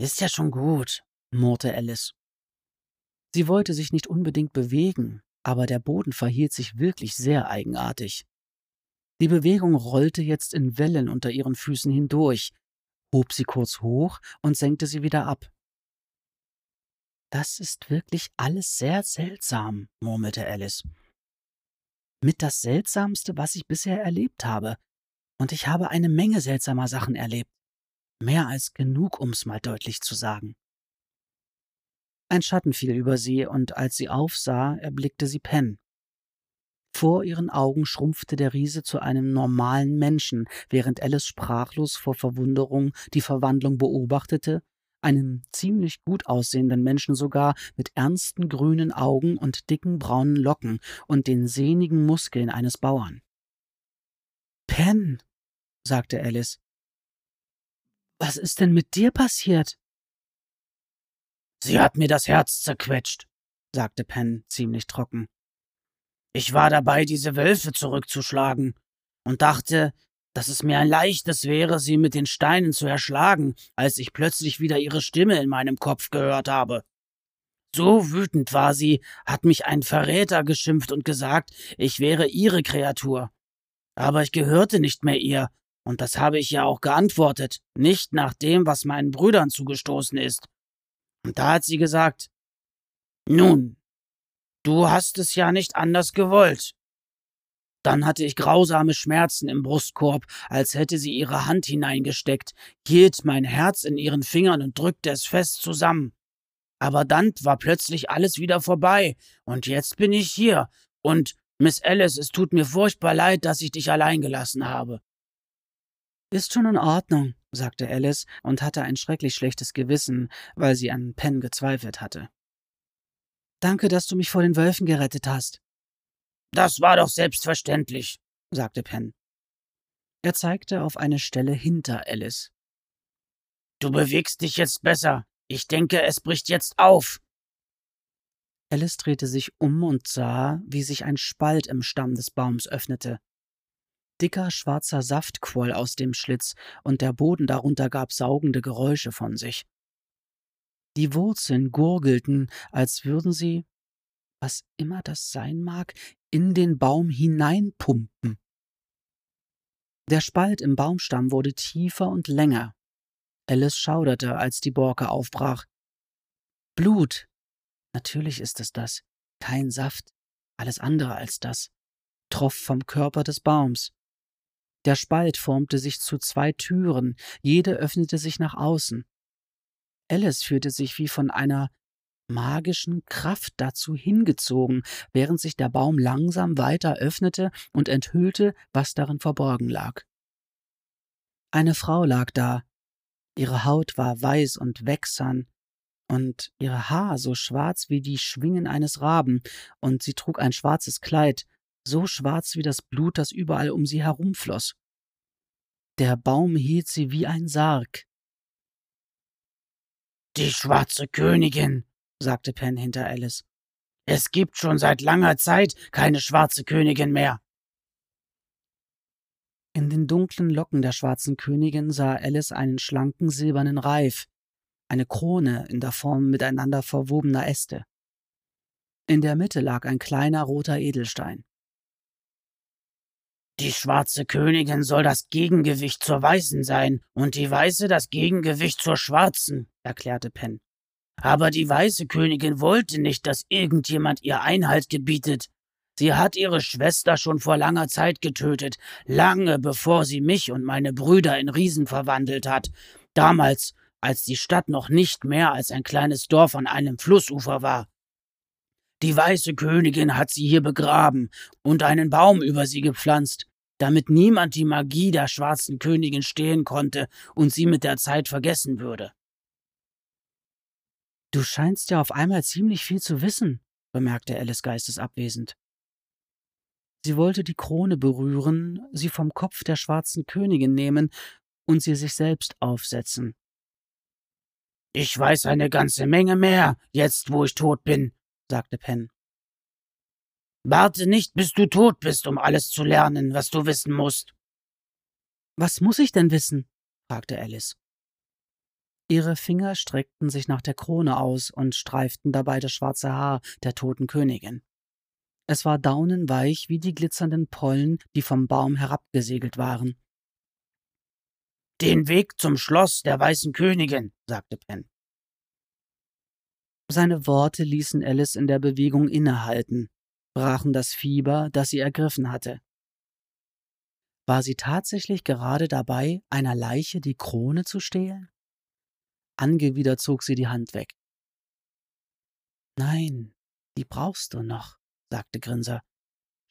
Ist ja schon gut, murrte Alice. Sie wollte sich nicht unbedingt bewegen, aber der Boden verhielt sich wirklich sehr eigenartig. Die Bewegung rollte jetzt in Wellen unter ihren Füßen hindurch, hob sie kurz hoch und senkte sie wieder ab. Das ist wirklich alles sehr seltsam, murmelte Alice. Mit das Seltsamste, was ich bisher erlebt habe. Und ich habe eine Menge seltsamer Sachen erlebt. Mehr als genug, um's mal deutlich zu sagen. Ein Schatten fiel über sie, und als sie aufsah, erblickte sie Penn. Vor ihren Augen schrumpfte der Riese zu einem normalen Menschen, während Alice sprachlos vor Verwunderung die Verwandlung beobachtete einem ziemlich gut aussehenden Menschen sogar mit ernsten grünen Augen und dicken braunen Locken und den sehnigen Muskeln eines Bauern. Pen, sagte Alice. Was ist denn mit dir passiert? Sie hat mir das Herz zerquetscht, sagte Penn ziemlich trocken. Ich war dabei, diese Wölfe zurückzuschlagen und dachte, dass es mir ein leichtes wäre, sie mit den Steinen zu erschlagen, als ich plötzlich wieder ihre Stimme in meinem Kopf gehört habe. So wütend war sie, hat mich ein Verräter geschimpft und gesagt, ich wäre ihre Kreatur. Aber ich gehörte nicht mehr ihr, und das habe ich ja auch geantwortet, nicht nach dem, was meinen Brüdern zugestoßen ist. Und da hat sie gesagt, nun, du hast es ja nicht anders gewollt. Dann hatte ich grausame Schmerzen im Brustkorb, als hätte sie ihre Hand hineingesteckt, hielt mein Herz in ihren Fingern und drückte es fest zusammen. Aber dann war plötzlich alles wieder vorbei, und jetzt bin ich hier, und Miss Alice, es tut mir furchtbar leid, dass ich dich allein gelassen habe. Ist schon in Ordnung, sagte Alice und hatte ein schrecklich schlechtes Gewissen, weil sie an Penn gezweifelt hatte. Danke, dass du mich vor den Wölfen gerettet hast. Das war doch selbstverständlich, sagte Penn. Er zeigte auf eine Stelle hinter Alice. Du bewegst dich jetzt besser, Ich denke, es bricht jetzt auf. Alice drehte sich um und sah, wie sich ein Spalt im Stamm des Baums öffnete. Dicker schwarzer Saft quoll aus dem Schlitz, und der Boden darunter gab saugende Geräusche von sich. Die Wurzeln gurgelten, als würden sie, was immer das sein mag, in den Baum hineinpumpen. Der Spalt im Baumstamm wurde tiefer und länger. Alice schauderte, als die Borke aufbrach. Blut. Natürlich ist es das. Kein Saft. Alles andere als das. Troff vom Körper des Baums. Der Spalt formte sich zu zwei Türen, jede öffnete sich nach außen. Alice fühlte sich wie von einer magischen Kraft dazu hingezogen, während sich der Baum langsam weiter öffnete und enthüllte, was darin verborgen lag. Eine Frau lag da. Ihre Haut war weiß und wächsern, und ihre Haar so schwarz wie die Schwingen eines Raben, und sie trug ein schwarzes Kleid, so schwarz wie das Blut, das überall um sie herumfloss. Der Baum hielt sie wie ein Sarg. Die schwarze Königin, sagte Penn hinter Alice. Es gibt schon seit langer Zeit keine schwarze Königin mehr. In den dunklen Locken der schwarzen Königin sah Alice einen schlanken silbernen Reif, eine Krone in der Form miteinander verwobener Äste. In der Mitte lag ein kleiner roter Edelstein. Die schwarze Königin soll das Gegengewicht zur Weißen sein und die Weiße das Gegengewicht zur Schwarzen, erklärte Penn. Aber die weiße Königin wollte nicht, dass irgendjemand ihr Einhalt gebietet. Sie hat ihre Schwester schon vor langer Zeit getötet, lange bevor sie mich und meine Brüder in Riesen verwandelt hat. Damals, als die Stadt noch nicht mehr als ein kleines Dorf an einem Flussufer war. Die weiße Königin hat sie hier begraben und einen Baum über sie gepflanzt, damit niemand die Magie der schwarzen Königin stehlen konnte und sie mit der Zeit vergessen würde. Du scheinst ja auf einmal ziemlich viel zu wissen, bemerkte Alice geistesabwesend. Sie wollte die Krone berühren, sie vom Kopf der schwarzen Königin nehmen und sie sich selbst aufsetzen. Ich weiß eine ganze Menge mehr, jetzt wo ich tot bin, sagte Penn. Warte nicht, bis du tot bist, um alles zu lernen, was du wissen musst. Was muss ich denn wissen? fragte Alice. Ihre Finger streckten sich nach der Krone aus und streiften dabei das schwarze Haar der toten Königin. Es war daunenweich wie die glitzernden Pollen, die vom Baum herabgesegelt waren. Den Weg zum Schloss der Weißen Königin, sagte Penn. Seine Worte ließen Alice in der Bewegung innehalten, brachen das Fieber, das sie ergriffen hatte. War sie tatsächlich gerade dabei, einer Leiche die Krone zu stehlen? Angewidert zog sie die Hand weg. Nein, die brauchst du noch, sagte Grinser.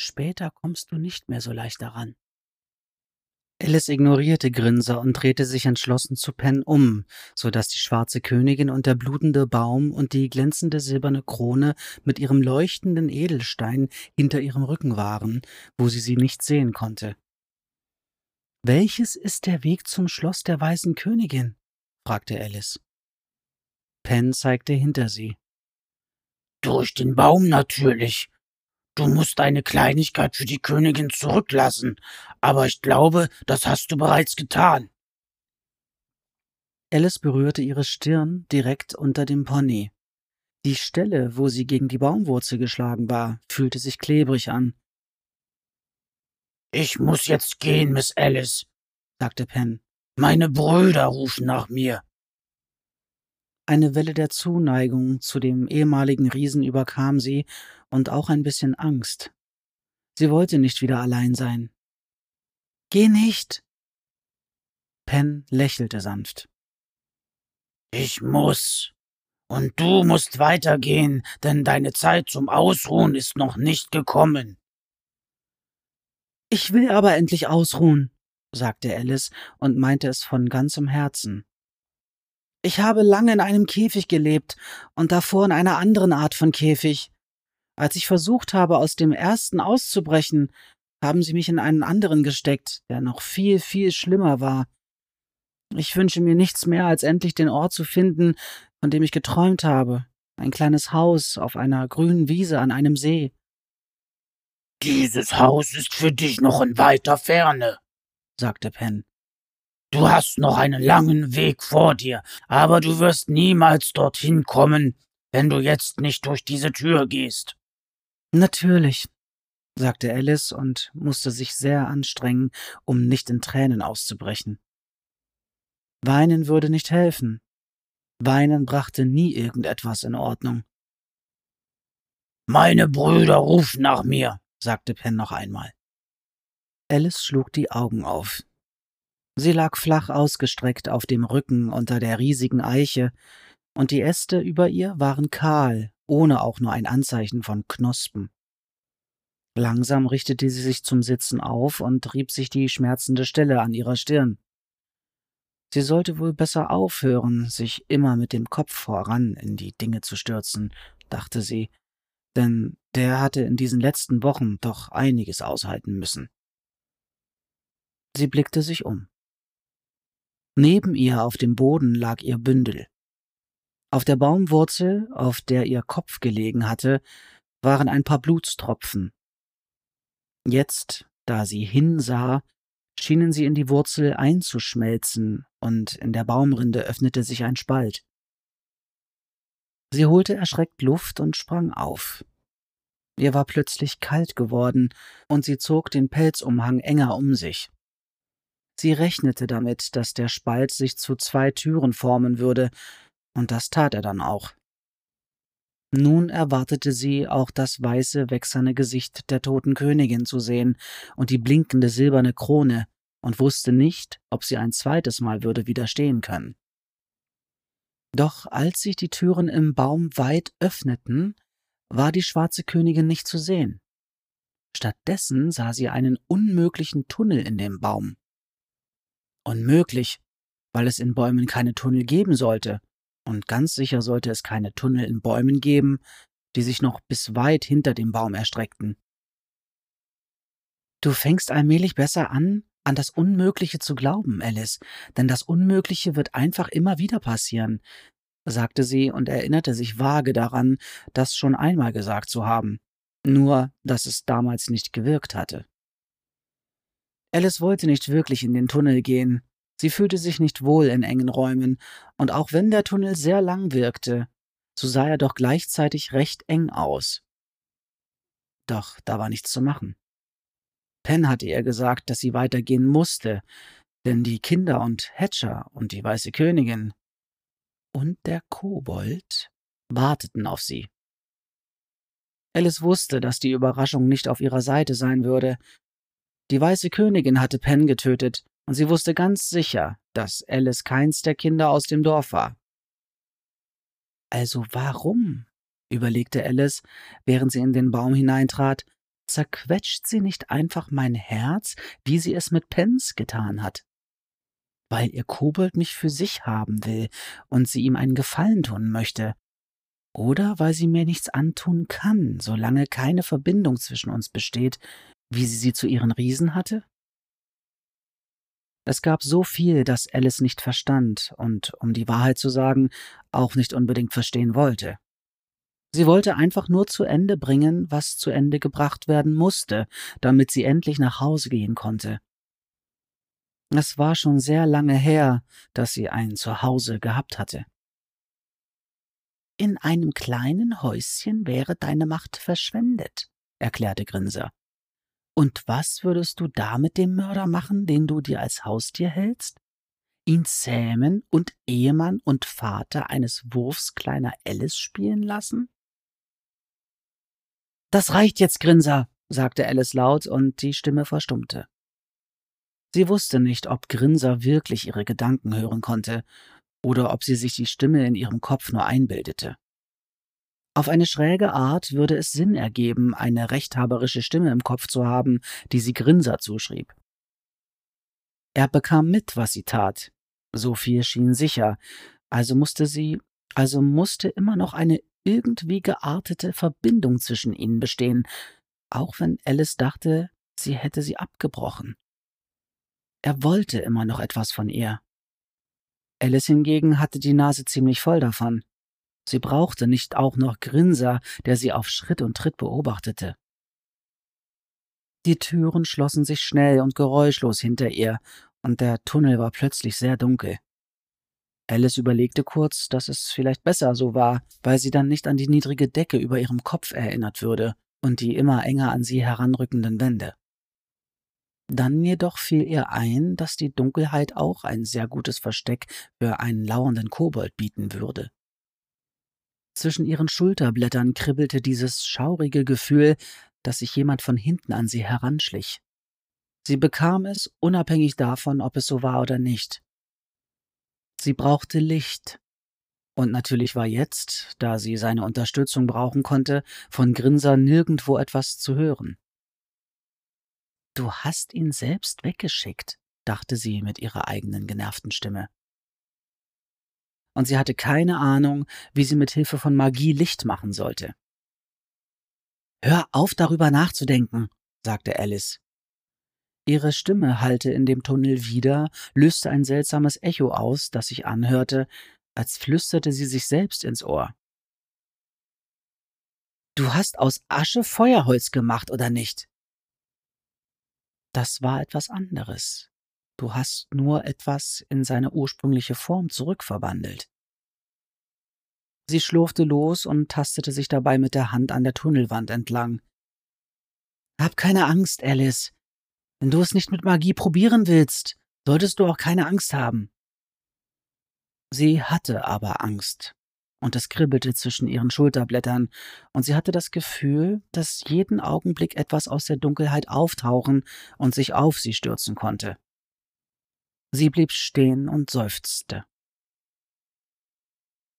Später kommst du nicht mehr so leicht daran. Alice ignorierte Grinser und drehte sich entschlossen zu Penn um, so dass die schwarze Königin und der blutende Baum und die glänzende silberne Krone mit ihrem leuchtenden Edelstein hinter ihrem Rücken waren, wo sie sie nicht sehen konnte. Welches ist der Weg zum Schloss der Weißen Königin? fragte Alice. Penn zeigte hinter sie. Durch den Baum natürlich. Du musst eine Kleinigkeit für die Königin zurücklassen, aber ich glaube, das hast du bereits getan. Alice berührte ihre Stirn direkt unter dem Pony. Die Stelle, wo sie gegen die Baumwurzel geschlagen war, fühlte sich klebrig an. Ich muss jetzt gehen, Miss Alice, sagte Penn. Meine Brüder rufen nach mir. Eine Welle der Zuneigung zu dem ehemaligen Riesen überkam sie und auch ein bisschen Angst. Sie wollte nicht wieder allein sein. Geh nicht! Penn lächelte sanft. Ich muss. Und du musst weitergehen, denn deine Zeit zum Ausruhen ist noch nicht gekommen. Ich will aber endlich ausruhen, sagte Alice und meinte es von ganzem Herzen. Ich habe lange in einem Käfig gelebt und davor in einer anderen Art von Käfig. Als ich versucht habe, aus dem ersten auszubrechen, haben sie mich in einen anderen gesteckt, der noch viel, viel schlimmer war. Ich wünsche mir nichts mehr, als endlich den Ort zu finden, von dem ich geträumt habe. Ein kleines Haus auf einer grünen Wiese an einem See. Dieses Haus ist für dich noch in weiter Ferne, sagte Penn. Du hast noch einen langen Weg vor dir, aber du wirst niemals dorthin kommen, wenn du jetzt nicht durch diese Tür gehst. Natürlich, sagte Alice und musste sich sehr anstrengen, um nicht in Tränen auszubrechen. Weinen würde nicht helfen. Weinen brachte nie irgendetwas in Ordnung. Meine Brüder rufen nach mir, sagte Penn noch einmal. Alice schlug die Augen auf. Sie lag flach ausgestreckt auf dem Rücken unter der riesigen Eiche, und die Äste über ihr waren kahl, ohne auch nur ein Anzeichen von Knospen. Langsam richtete sie sich zum Sitzen auf und rieb sich die schmerzende Stelle an ihrer Stirn. Sie sollte wohl besser aufhören, sich immer mit dem Kopf voran in die Dinge zu stürzen, dachte sie, denn der hatte in diesen letzten Wochen doch einiges aushalten müssen. Sie blickte sich um. Neben ihr auf dem Boden lag ihr Bündel. Auf der Baumwurzel, auf der ihr Kopf gelegen hatte, waren ein paar Blutstropfen. Jetzt, da sie hinsah, schienen sie in die Wurzel einzuschmelzen, und in der Baumrinde öffnete sich ein Spalt. Sie holte erschreckt Luft und sprang auf. Ihr war plötzlich kalt geworden, und sie zog den Pelzumhang enger um sich. Sie rechnete damit, dass der Spalt sich zu zwei Türen formen würde, und das tat er dann auch. Nun erwartete sie auch das weiße, wächserne Gesicht der toten Königin zu sehen und die blinkende silberne Krone und wusste nicht, ob sie ein zweites Mal würde widerstehen können. Doch als sich die Türen im Baum weit öffneten, war die schwarze Königin nicht zu sehen. Stattdessen sah sie einen unmöglichen Tunnel in dem Baum. Unmöglich, weil es in Bäumen keine Tunnel geben sollte, und ganz sicher sollte es keine Tunnel in Bäumen geben, die sich noch bis weit hinter dem Baum erstreckten. Du fängst allmählich besser an, an das Unmögliche zu glauben, Alice, denn das Unmögliche wird einfach immer wieder passieren, sagte sie und erinnerte sich vage daran, das schon einmal gesagt zu haben, nur dass es damals nicht gewirkt hatte. Alice wollte nicht wirklich in den Tunnel gehen, sie fühlte sich nicht wohl in engen Räumen, und auch wenn der Tunnel sehr lang wirkte, so sah er doch gleichzeitig recht eng aus. Doch da war nichts zu machen. Penn hatte ihr gesagt, dass sie weitergehen musste, denn die Kinder und Hatcher und die Weiße Königin und der Kobold warteten auf sie. Alice wusste, dass die Überraschung nicht auf ihrer Seite sein würde. Die Weiße Königin hatte Penn getötet, und sie wusste ganz sicher, dass Alice keins der Kinder aus dem Dorf war. Also warum, überlegte Alice, während sie in den Baum hineintrat, zerquetscht sie nicht einfach mein Herz, wie sie es mit Pens getan hat? weil ihr Kobold mich für sich haben will und sie ihm einen Gefallen tun möchte, oder weil sie mir nichts antun kann, solange keine Verbindung zwischen uns besteht, wie sie sie zu ihren Riesen hatte? Es gab so viel, das Alice nicht verstand und, um die Wahrheit zu sagen, auch nicht unbedingt verstehen wollte. Sie wollte einfach nur zu Ende bringen, was zu Ende gebracht werden musste, damit sie endlich nach Hause gehen konnte. Es war schon sehr lange her, dass sie ein Zuhause gehabt hatte. In einem kleinen Häuschen wäre deine Macht verschwendet, erklärte Grinser. Und was würdest du da mit dem Mörder machen, den du dir als Haustier hältst? Ihn zähmen und Ehemann und Vater eines Wurfs kleiner Alice spielen lassen? Das reicht jetzt, Grinser, sagte Alice laut, und die Stimme verstummte. Sie wusste nicht, ob Grinser wirklich ihre Gedanken hören konnte oder ob sie sich die Stimme in ihrem Kopf nur einbildete. Auf eine schräge Art würde es Sinn ergeben, eine rechthaberische Stimme im Kopf zu haben, die sie Grinser zuschrieb. Er bekam mit, was sie tat. So viel schien sicher. Also musste sie, also musste immer noch eine irgendwie geartete Verbindung zwischen ihnen bestehen, auch wenn Alice dachte, sie hätte sie abgebrochen. Er wollte immer noch etwas von ihr. Alice hingegen hatte die Nase ziemlich voll davon. Sie brauchte nicht auch noch Grinser, der sie auf Schritt und Tritt beobachtete. Die Türen schlossen sich schnell und geräuschlos hinter ihr, und der Tunnel war plötzlich sehr dunkel. Alice überlegte kurz, dass es vielleicht besser so war, weil sie dann nicht an die niedrige Decke über ihrem Kopf erinnert würde und die immer enger an sie heranrückenden Wände. Dann jedoch fiel ihr ein, dass die Dunkelheit auch ein sehr gutes Versteck für einen lauernden Kobold bieten würde. Zwischen ihren Schulterblättern kribbelte dieses schaurige Gefühl, dass sich jemand von hinten an sie heranschlich. Sie bekam es, unabhängig davon, ob es so war oder nicht. Sie brauchte Licht. Und natürlich war jetzt, da sie seine Unterstützung brauchen konnte, von Grinser nirgendwo etwas zu hören. Du hast ihn selbst weggeschickt, dachte sie mit ihrer eigenen genervten Stimme und sie hatte keine Ahnung, wie sie mit Hilfe von Magie Licht machen sollte. Hör auf, darüber nachzudenken, sagte Alice. Ihre Stimme hallte in dem Tunnel wieder, löste ein seltsames Echo aus, das sich anhörte, als flüsterte sie sich selbst ins Ohr. Du hast aus Asche Feuerholz gemacht, oder nicht? Das war etwas anderes. Du hast nur etwas in seine ursprüngliche Form zurückverwandelt. Sie schlurfte los und tastete sich dabei mit der Hand an der Tunnelwand entlang. Hab keine Angst, Alice. Wenn du es nicht mit Magie probieren willst, solltest du auch keine Angst haben. Sie hatte aber Angst, und es kribbelte zwischen ihren Schulterblättern, und sie hatte das Gefühl, dass jeden Augenblick etwas aus der Dunkelheit auftauchen und sich auf sie stürzen konnte. Sie blieb stehen und seufzte.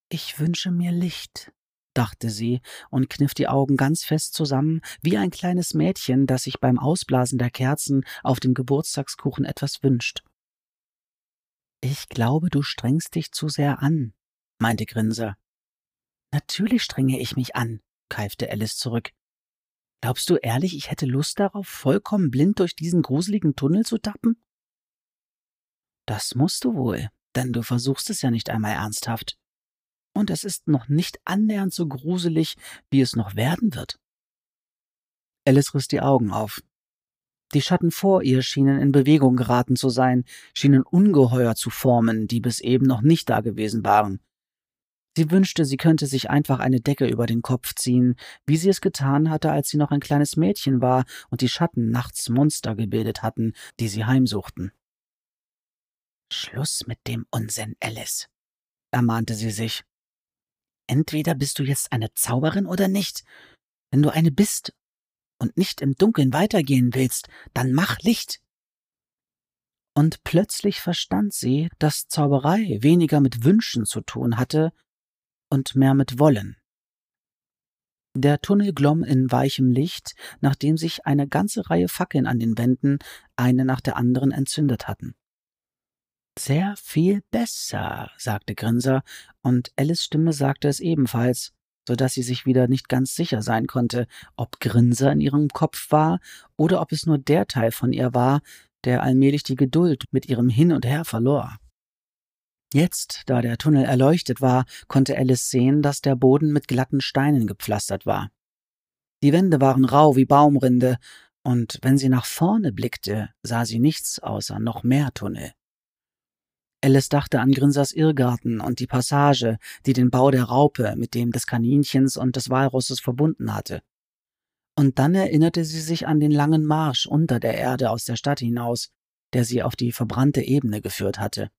Ich wünsche mir Licht, dachte sie und kniff die Augen ganz fest zusammen, wie ein kleines Mädchen, das sich beim Ausblasen der Kerzen auf dem Geburtstagskuchen etwas wünscht. Ich glaube, du strengst dich zu sehr an, meinte Grinser. Natürlich strenge ich mich an, keifte Alice zurück. Glaubst du ehrlich, ich hätte Lust darauf, vollkommen blind durch diesen gruseligen Tunnel zu tappen? Das musst du wohl, denn du versuchst es ja nicht einmal ernsthaft. Und es ist noch nicht annähernd so gruselig, wie es noch werden wird. Alice riss die Augen auf. Die Schatten vor ihr schienen in Bewegung geraten zu sein, schienen Ungeheuer zu formen, die bis eben noch nicht da gewesen waren. Sie wünschte, sie könnte sich einfach eine Decke über den Kopf ziehen, wie sie es getan hatte, als sie noch ein kleines Mädchen war und die Schatten nachts Monster gebildet hatten, die sie heimsuchten. Schluss mit dem Unsinn, Alice, ermahnte sie sich. Entweder bist du jetzt eine Zauberin oder nicht. Wenn du eine bist und nicht im Dunkeln weitergehen willst, dann mach Licht. Und plötzlich verstand sie, dass Zauberei weniger mit Wünschen zu tun hatte und mehr mit Wollen. Der Tunnel glomm in weichem Licht, nachdem sich eine ganze Reihe Fackeln an den Wänden eine nach der anderen entzündet hatten. Sehr viel besser, sagte Grinser, und Alice Stimme sagte es ebenfalls, so dass sie sich wieder nicht ganz sicher sein konnte, ob Grinser in ihrem Kopf war oder ob es nur der Teil von ihr war, der allmählich die Geduld mit ihrem Hin und Her verlor. Jetzt, da der Tunnel erleuchtet war, konnte Alice sehen, dass der Boden mit glatten Steinen gepflastert war. Die Wände waren rau wie Baumrinde, und wenn sie nach vorne blickte, sah sie nichts außer noch mehr Tunnel. Alice dachte an Grinsers Irrgarten und die Passage, die den Bau der Raupe mit dem des Kaninchens und des Walrusses verbunden hatte. Und dann erinnerte sie sich an den langen Marsch unter der Erde aus der Stadt hinaus, der sie auf die verbrannte Ebene geführt hatte.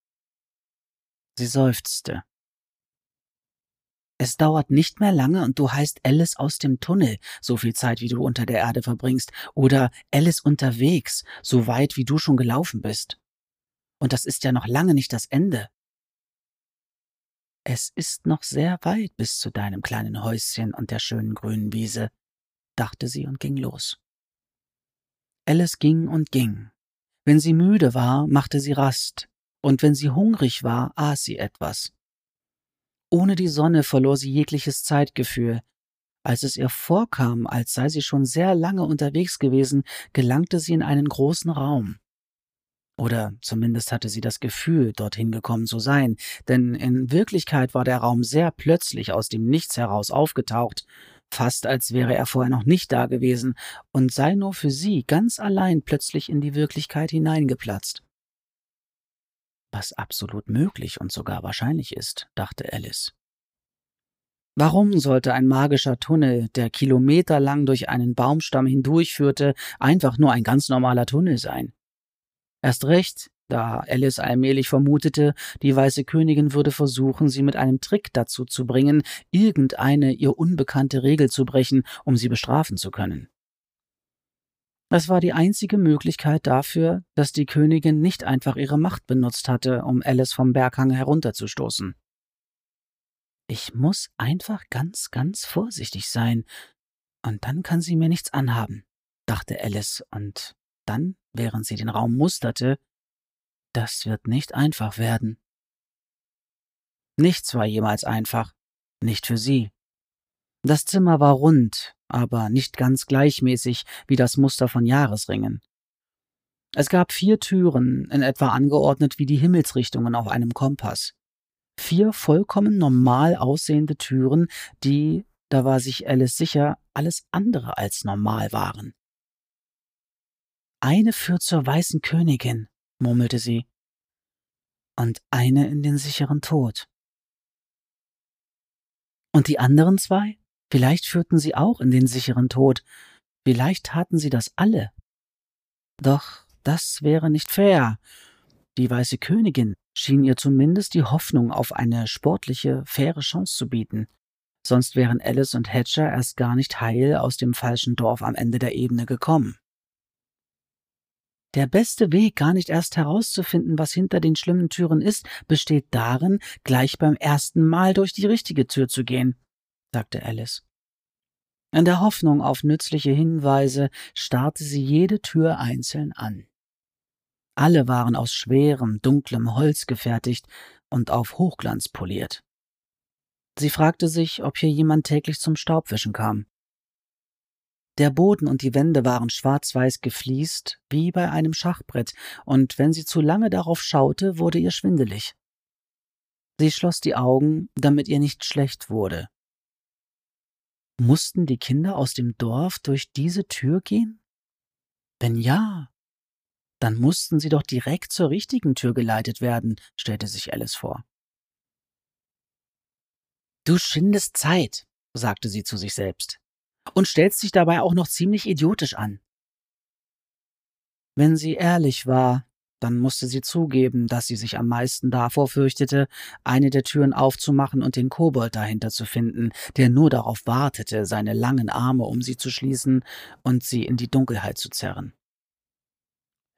Sie seufzte. Es dauert nicht mehr lange und du heißt Alice aus dem Tunnel, so viel Zeit wie du unter der Erde verbringst, oder Alice unterwegs, so weit wie du schon gelaufen bist. Und das ist ja noch lange nicht das Ende. Es ist noch sehr weit bis zu deinem kleinen Häuschen und der schönen grünen Wiese, dachte sie und ging los. Alice ging und ging. Wenn sie müde war, machte sie Rast, und wenn sie hungrig war, aß sie etwas. Ohne die Sonne verlor sie jegliches Zeitgefühl. Als es ihr vorkam, als sei sie schon sehr lange unterwegs gewesen, gelangte sie in einen großen Raum. Oder zumindest hatte sie das Gefühl, dorthin gekommen zu sein, denn in Wirklichkeit war der Raum sehr plötzlich aus dem Nichts heraus aufgetaucht, fast als wäre er vorher noch nicht da gewesen und sei nur für sie ganz allein plötzlich in die Wirklichkeit hineingeplatzt. Was absolut möglich und sogar wahrscheinlich ist, dachte Alice. Warum sollte ein magischer Tunnel, der kilometerlang durch einen Baumstamm hindurchführte, einfach nur ein ganz normaler Tunnel sein? Erst recht, da Alice allmählich vermutete, die Weiße Königin würde versuchen, sie mit einem Trick dazu zu bringen, irgendeine ihr unbekannte Regel zu brechen, um sie bestrafen zu können. Das war die einzige Möglichkeit dafür, dass die Königin nicht einfach ihre Macht benutzt hatte, um Alice vom Berghang herunterzustoßen. Ich muss einfach ganz, ganz vorsichtig sein, und dann kann sie mir nichts anhaben, dachte Alice, und dann, während sie den Raum musterte, das wird nicht einfach werden. Nichts war jemals einfach, nicht für sie. Das Zimmer war rund, aber nicht ganz gleichmäßig wie das Muster von Jahresringen. Es gab vier Türen, in etwa angeordnet wie die Himmelsrichtungen auf einem Kompass. Vier vollkommen normal aussehende Türen, die, da war sich Alice sicher, alles andere als normal waren. Eine führt zur weißen Königin, murmelte sie, und eine in den sicheren Tod. Und die anderen zwei? Vielleicht führten sie auch in den sicheren Tod, vielleicht taten sie das alle. Doch das wäre nicht fair. Die weiße Königin schien ihr zumindest die Hoffnung auf eine sportliche, faire Chance zu bieten. Sonst wären Alice und Hatcher erst gar nicht heil aus dem falschen Dorf am Ende der Ebene gekommen. Der beste Weg, gar nicht erst herauszufinden, was hinter den schlimmen Türen ist, besteht darin, gleich beim ersten Mal durch die richtige Tür zu gehen, sagte Alice. In der Hoffnung auf nützliche Hinweise starrte sie jede Tür einzeln an. Alle waren aus schwerem, dunklem Holz gefertigt und auf Hochglanz poliert. Sie fragte sich, ob hier jemand täglich zum Staubwischen kam. Der Boden und die Wände waren schwarz-weiß gefliest, wie bei einem Schachbrett, und wenn sie zu lange darauf schaute, wurde ihr schwindelig. Sie schloss die Augen, damit ihr nicht schlecht wurde. Mussten die Kinder aus dem Dorf durch diese Tür gehen? Wenn ja, dann mussten sie doch direkt zur richtigen Tür geleitet werden, stellte sich Alice vor. Du schindest Zeit, sagte sie zu sich selbst und stellst dich dabei auch noch ziemlich idiotisch an. Wenn sie ehrlich war, dann musste sie zugeben, dass sie sich am meisten davor fürchtete, eine der Türen aufzumachen und den Kobold dahinter zu finden, der nur darauf wartete, seine langen Arme um sie zu schließen und sie in die Dunkelheit zu zerren.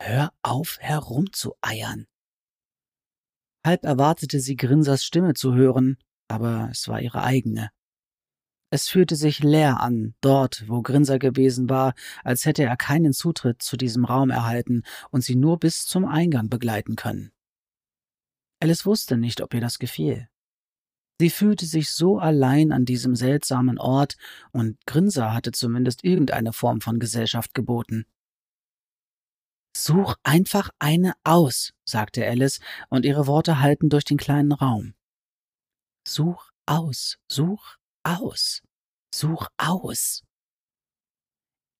Hör auf, herumzueiern. Halb erwartete sie Grinsers Stimme zu hören, aber es war ihre eigene. Es fühlte sich leer an, dort, wo Grinser gewesen war, als hätte er keinen Zutritt zu diesem Raum erhalten und sie nur bis zum Eingang begleiten können. Alice wusste nicht, ob ihr das gefiel. Sie fühlte sich so allein an diesem seltsamen Ort, und Grinser hatte zumindest irgendeine Form von Gesellschaft geboten. Such einfach eine aus, sagte Alice, und ihre Worte hallten durch den kleinen Raum. Such aus, such aus, such aus.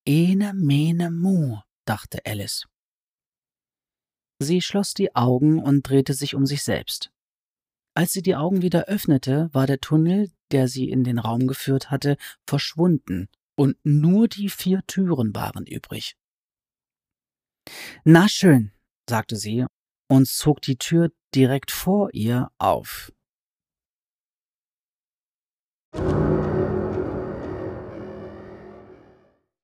Ene, mene, mu, dachte Alice. Sie schloss die Augen und drehte sich um sich selbst. Als sie die Augen wieder öffnete, war der Tunnel, der sie in den Raum geführt hatte, verschwunden, und nur die vier Türen waren übrig. Na schön, sagte sie und zog die Tür direkt vor ihr auf. you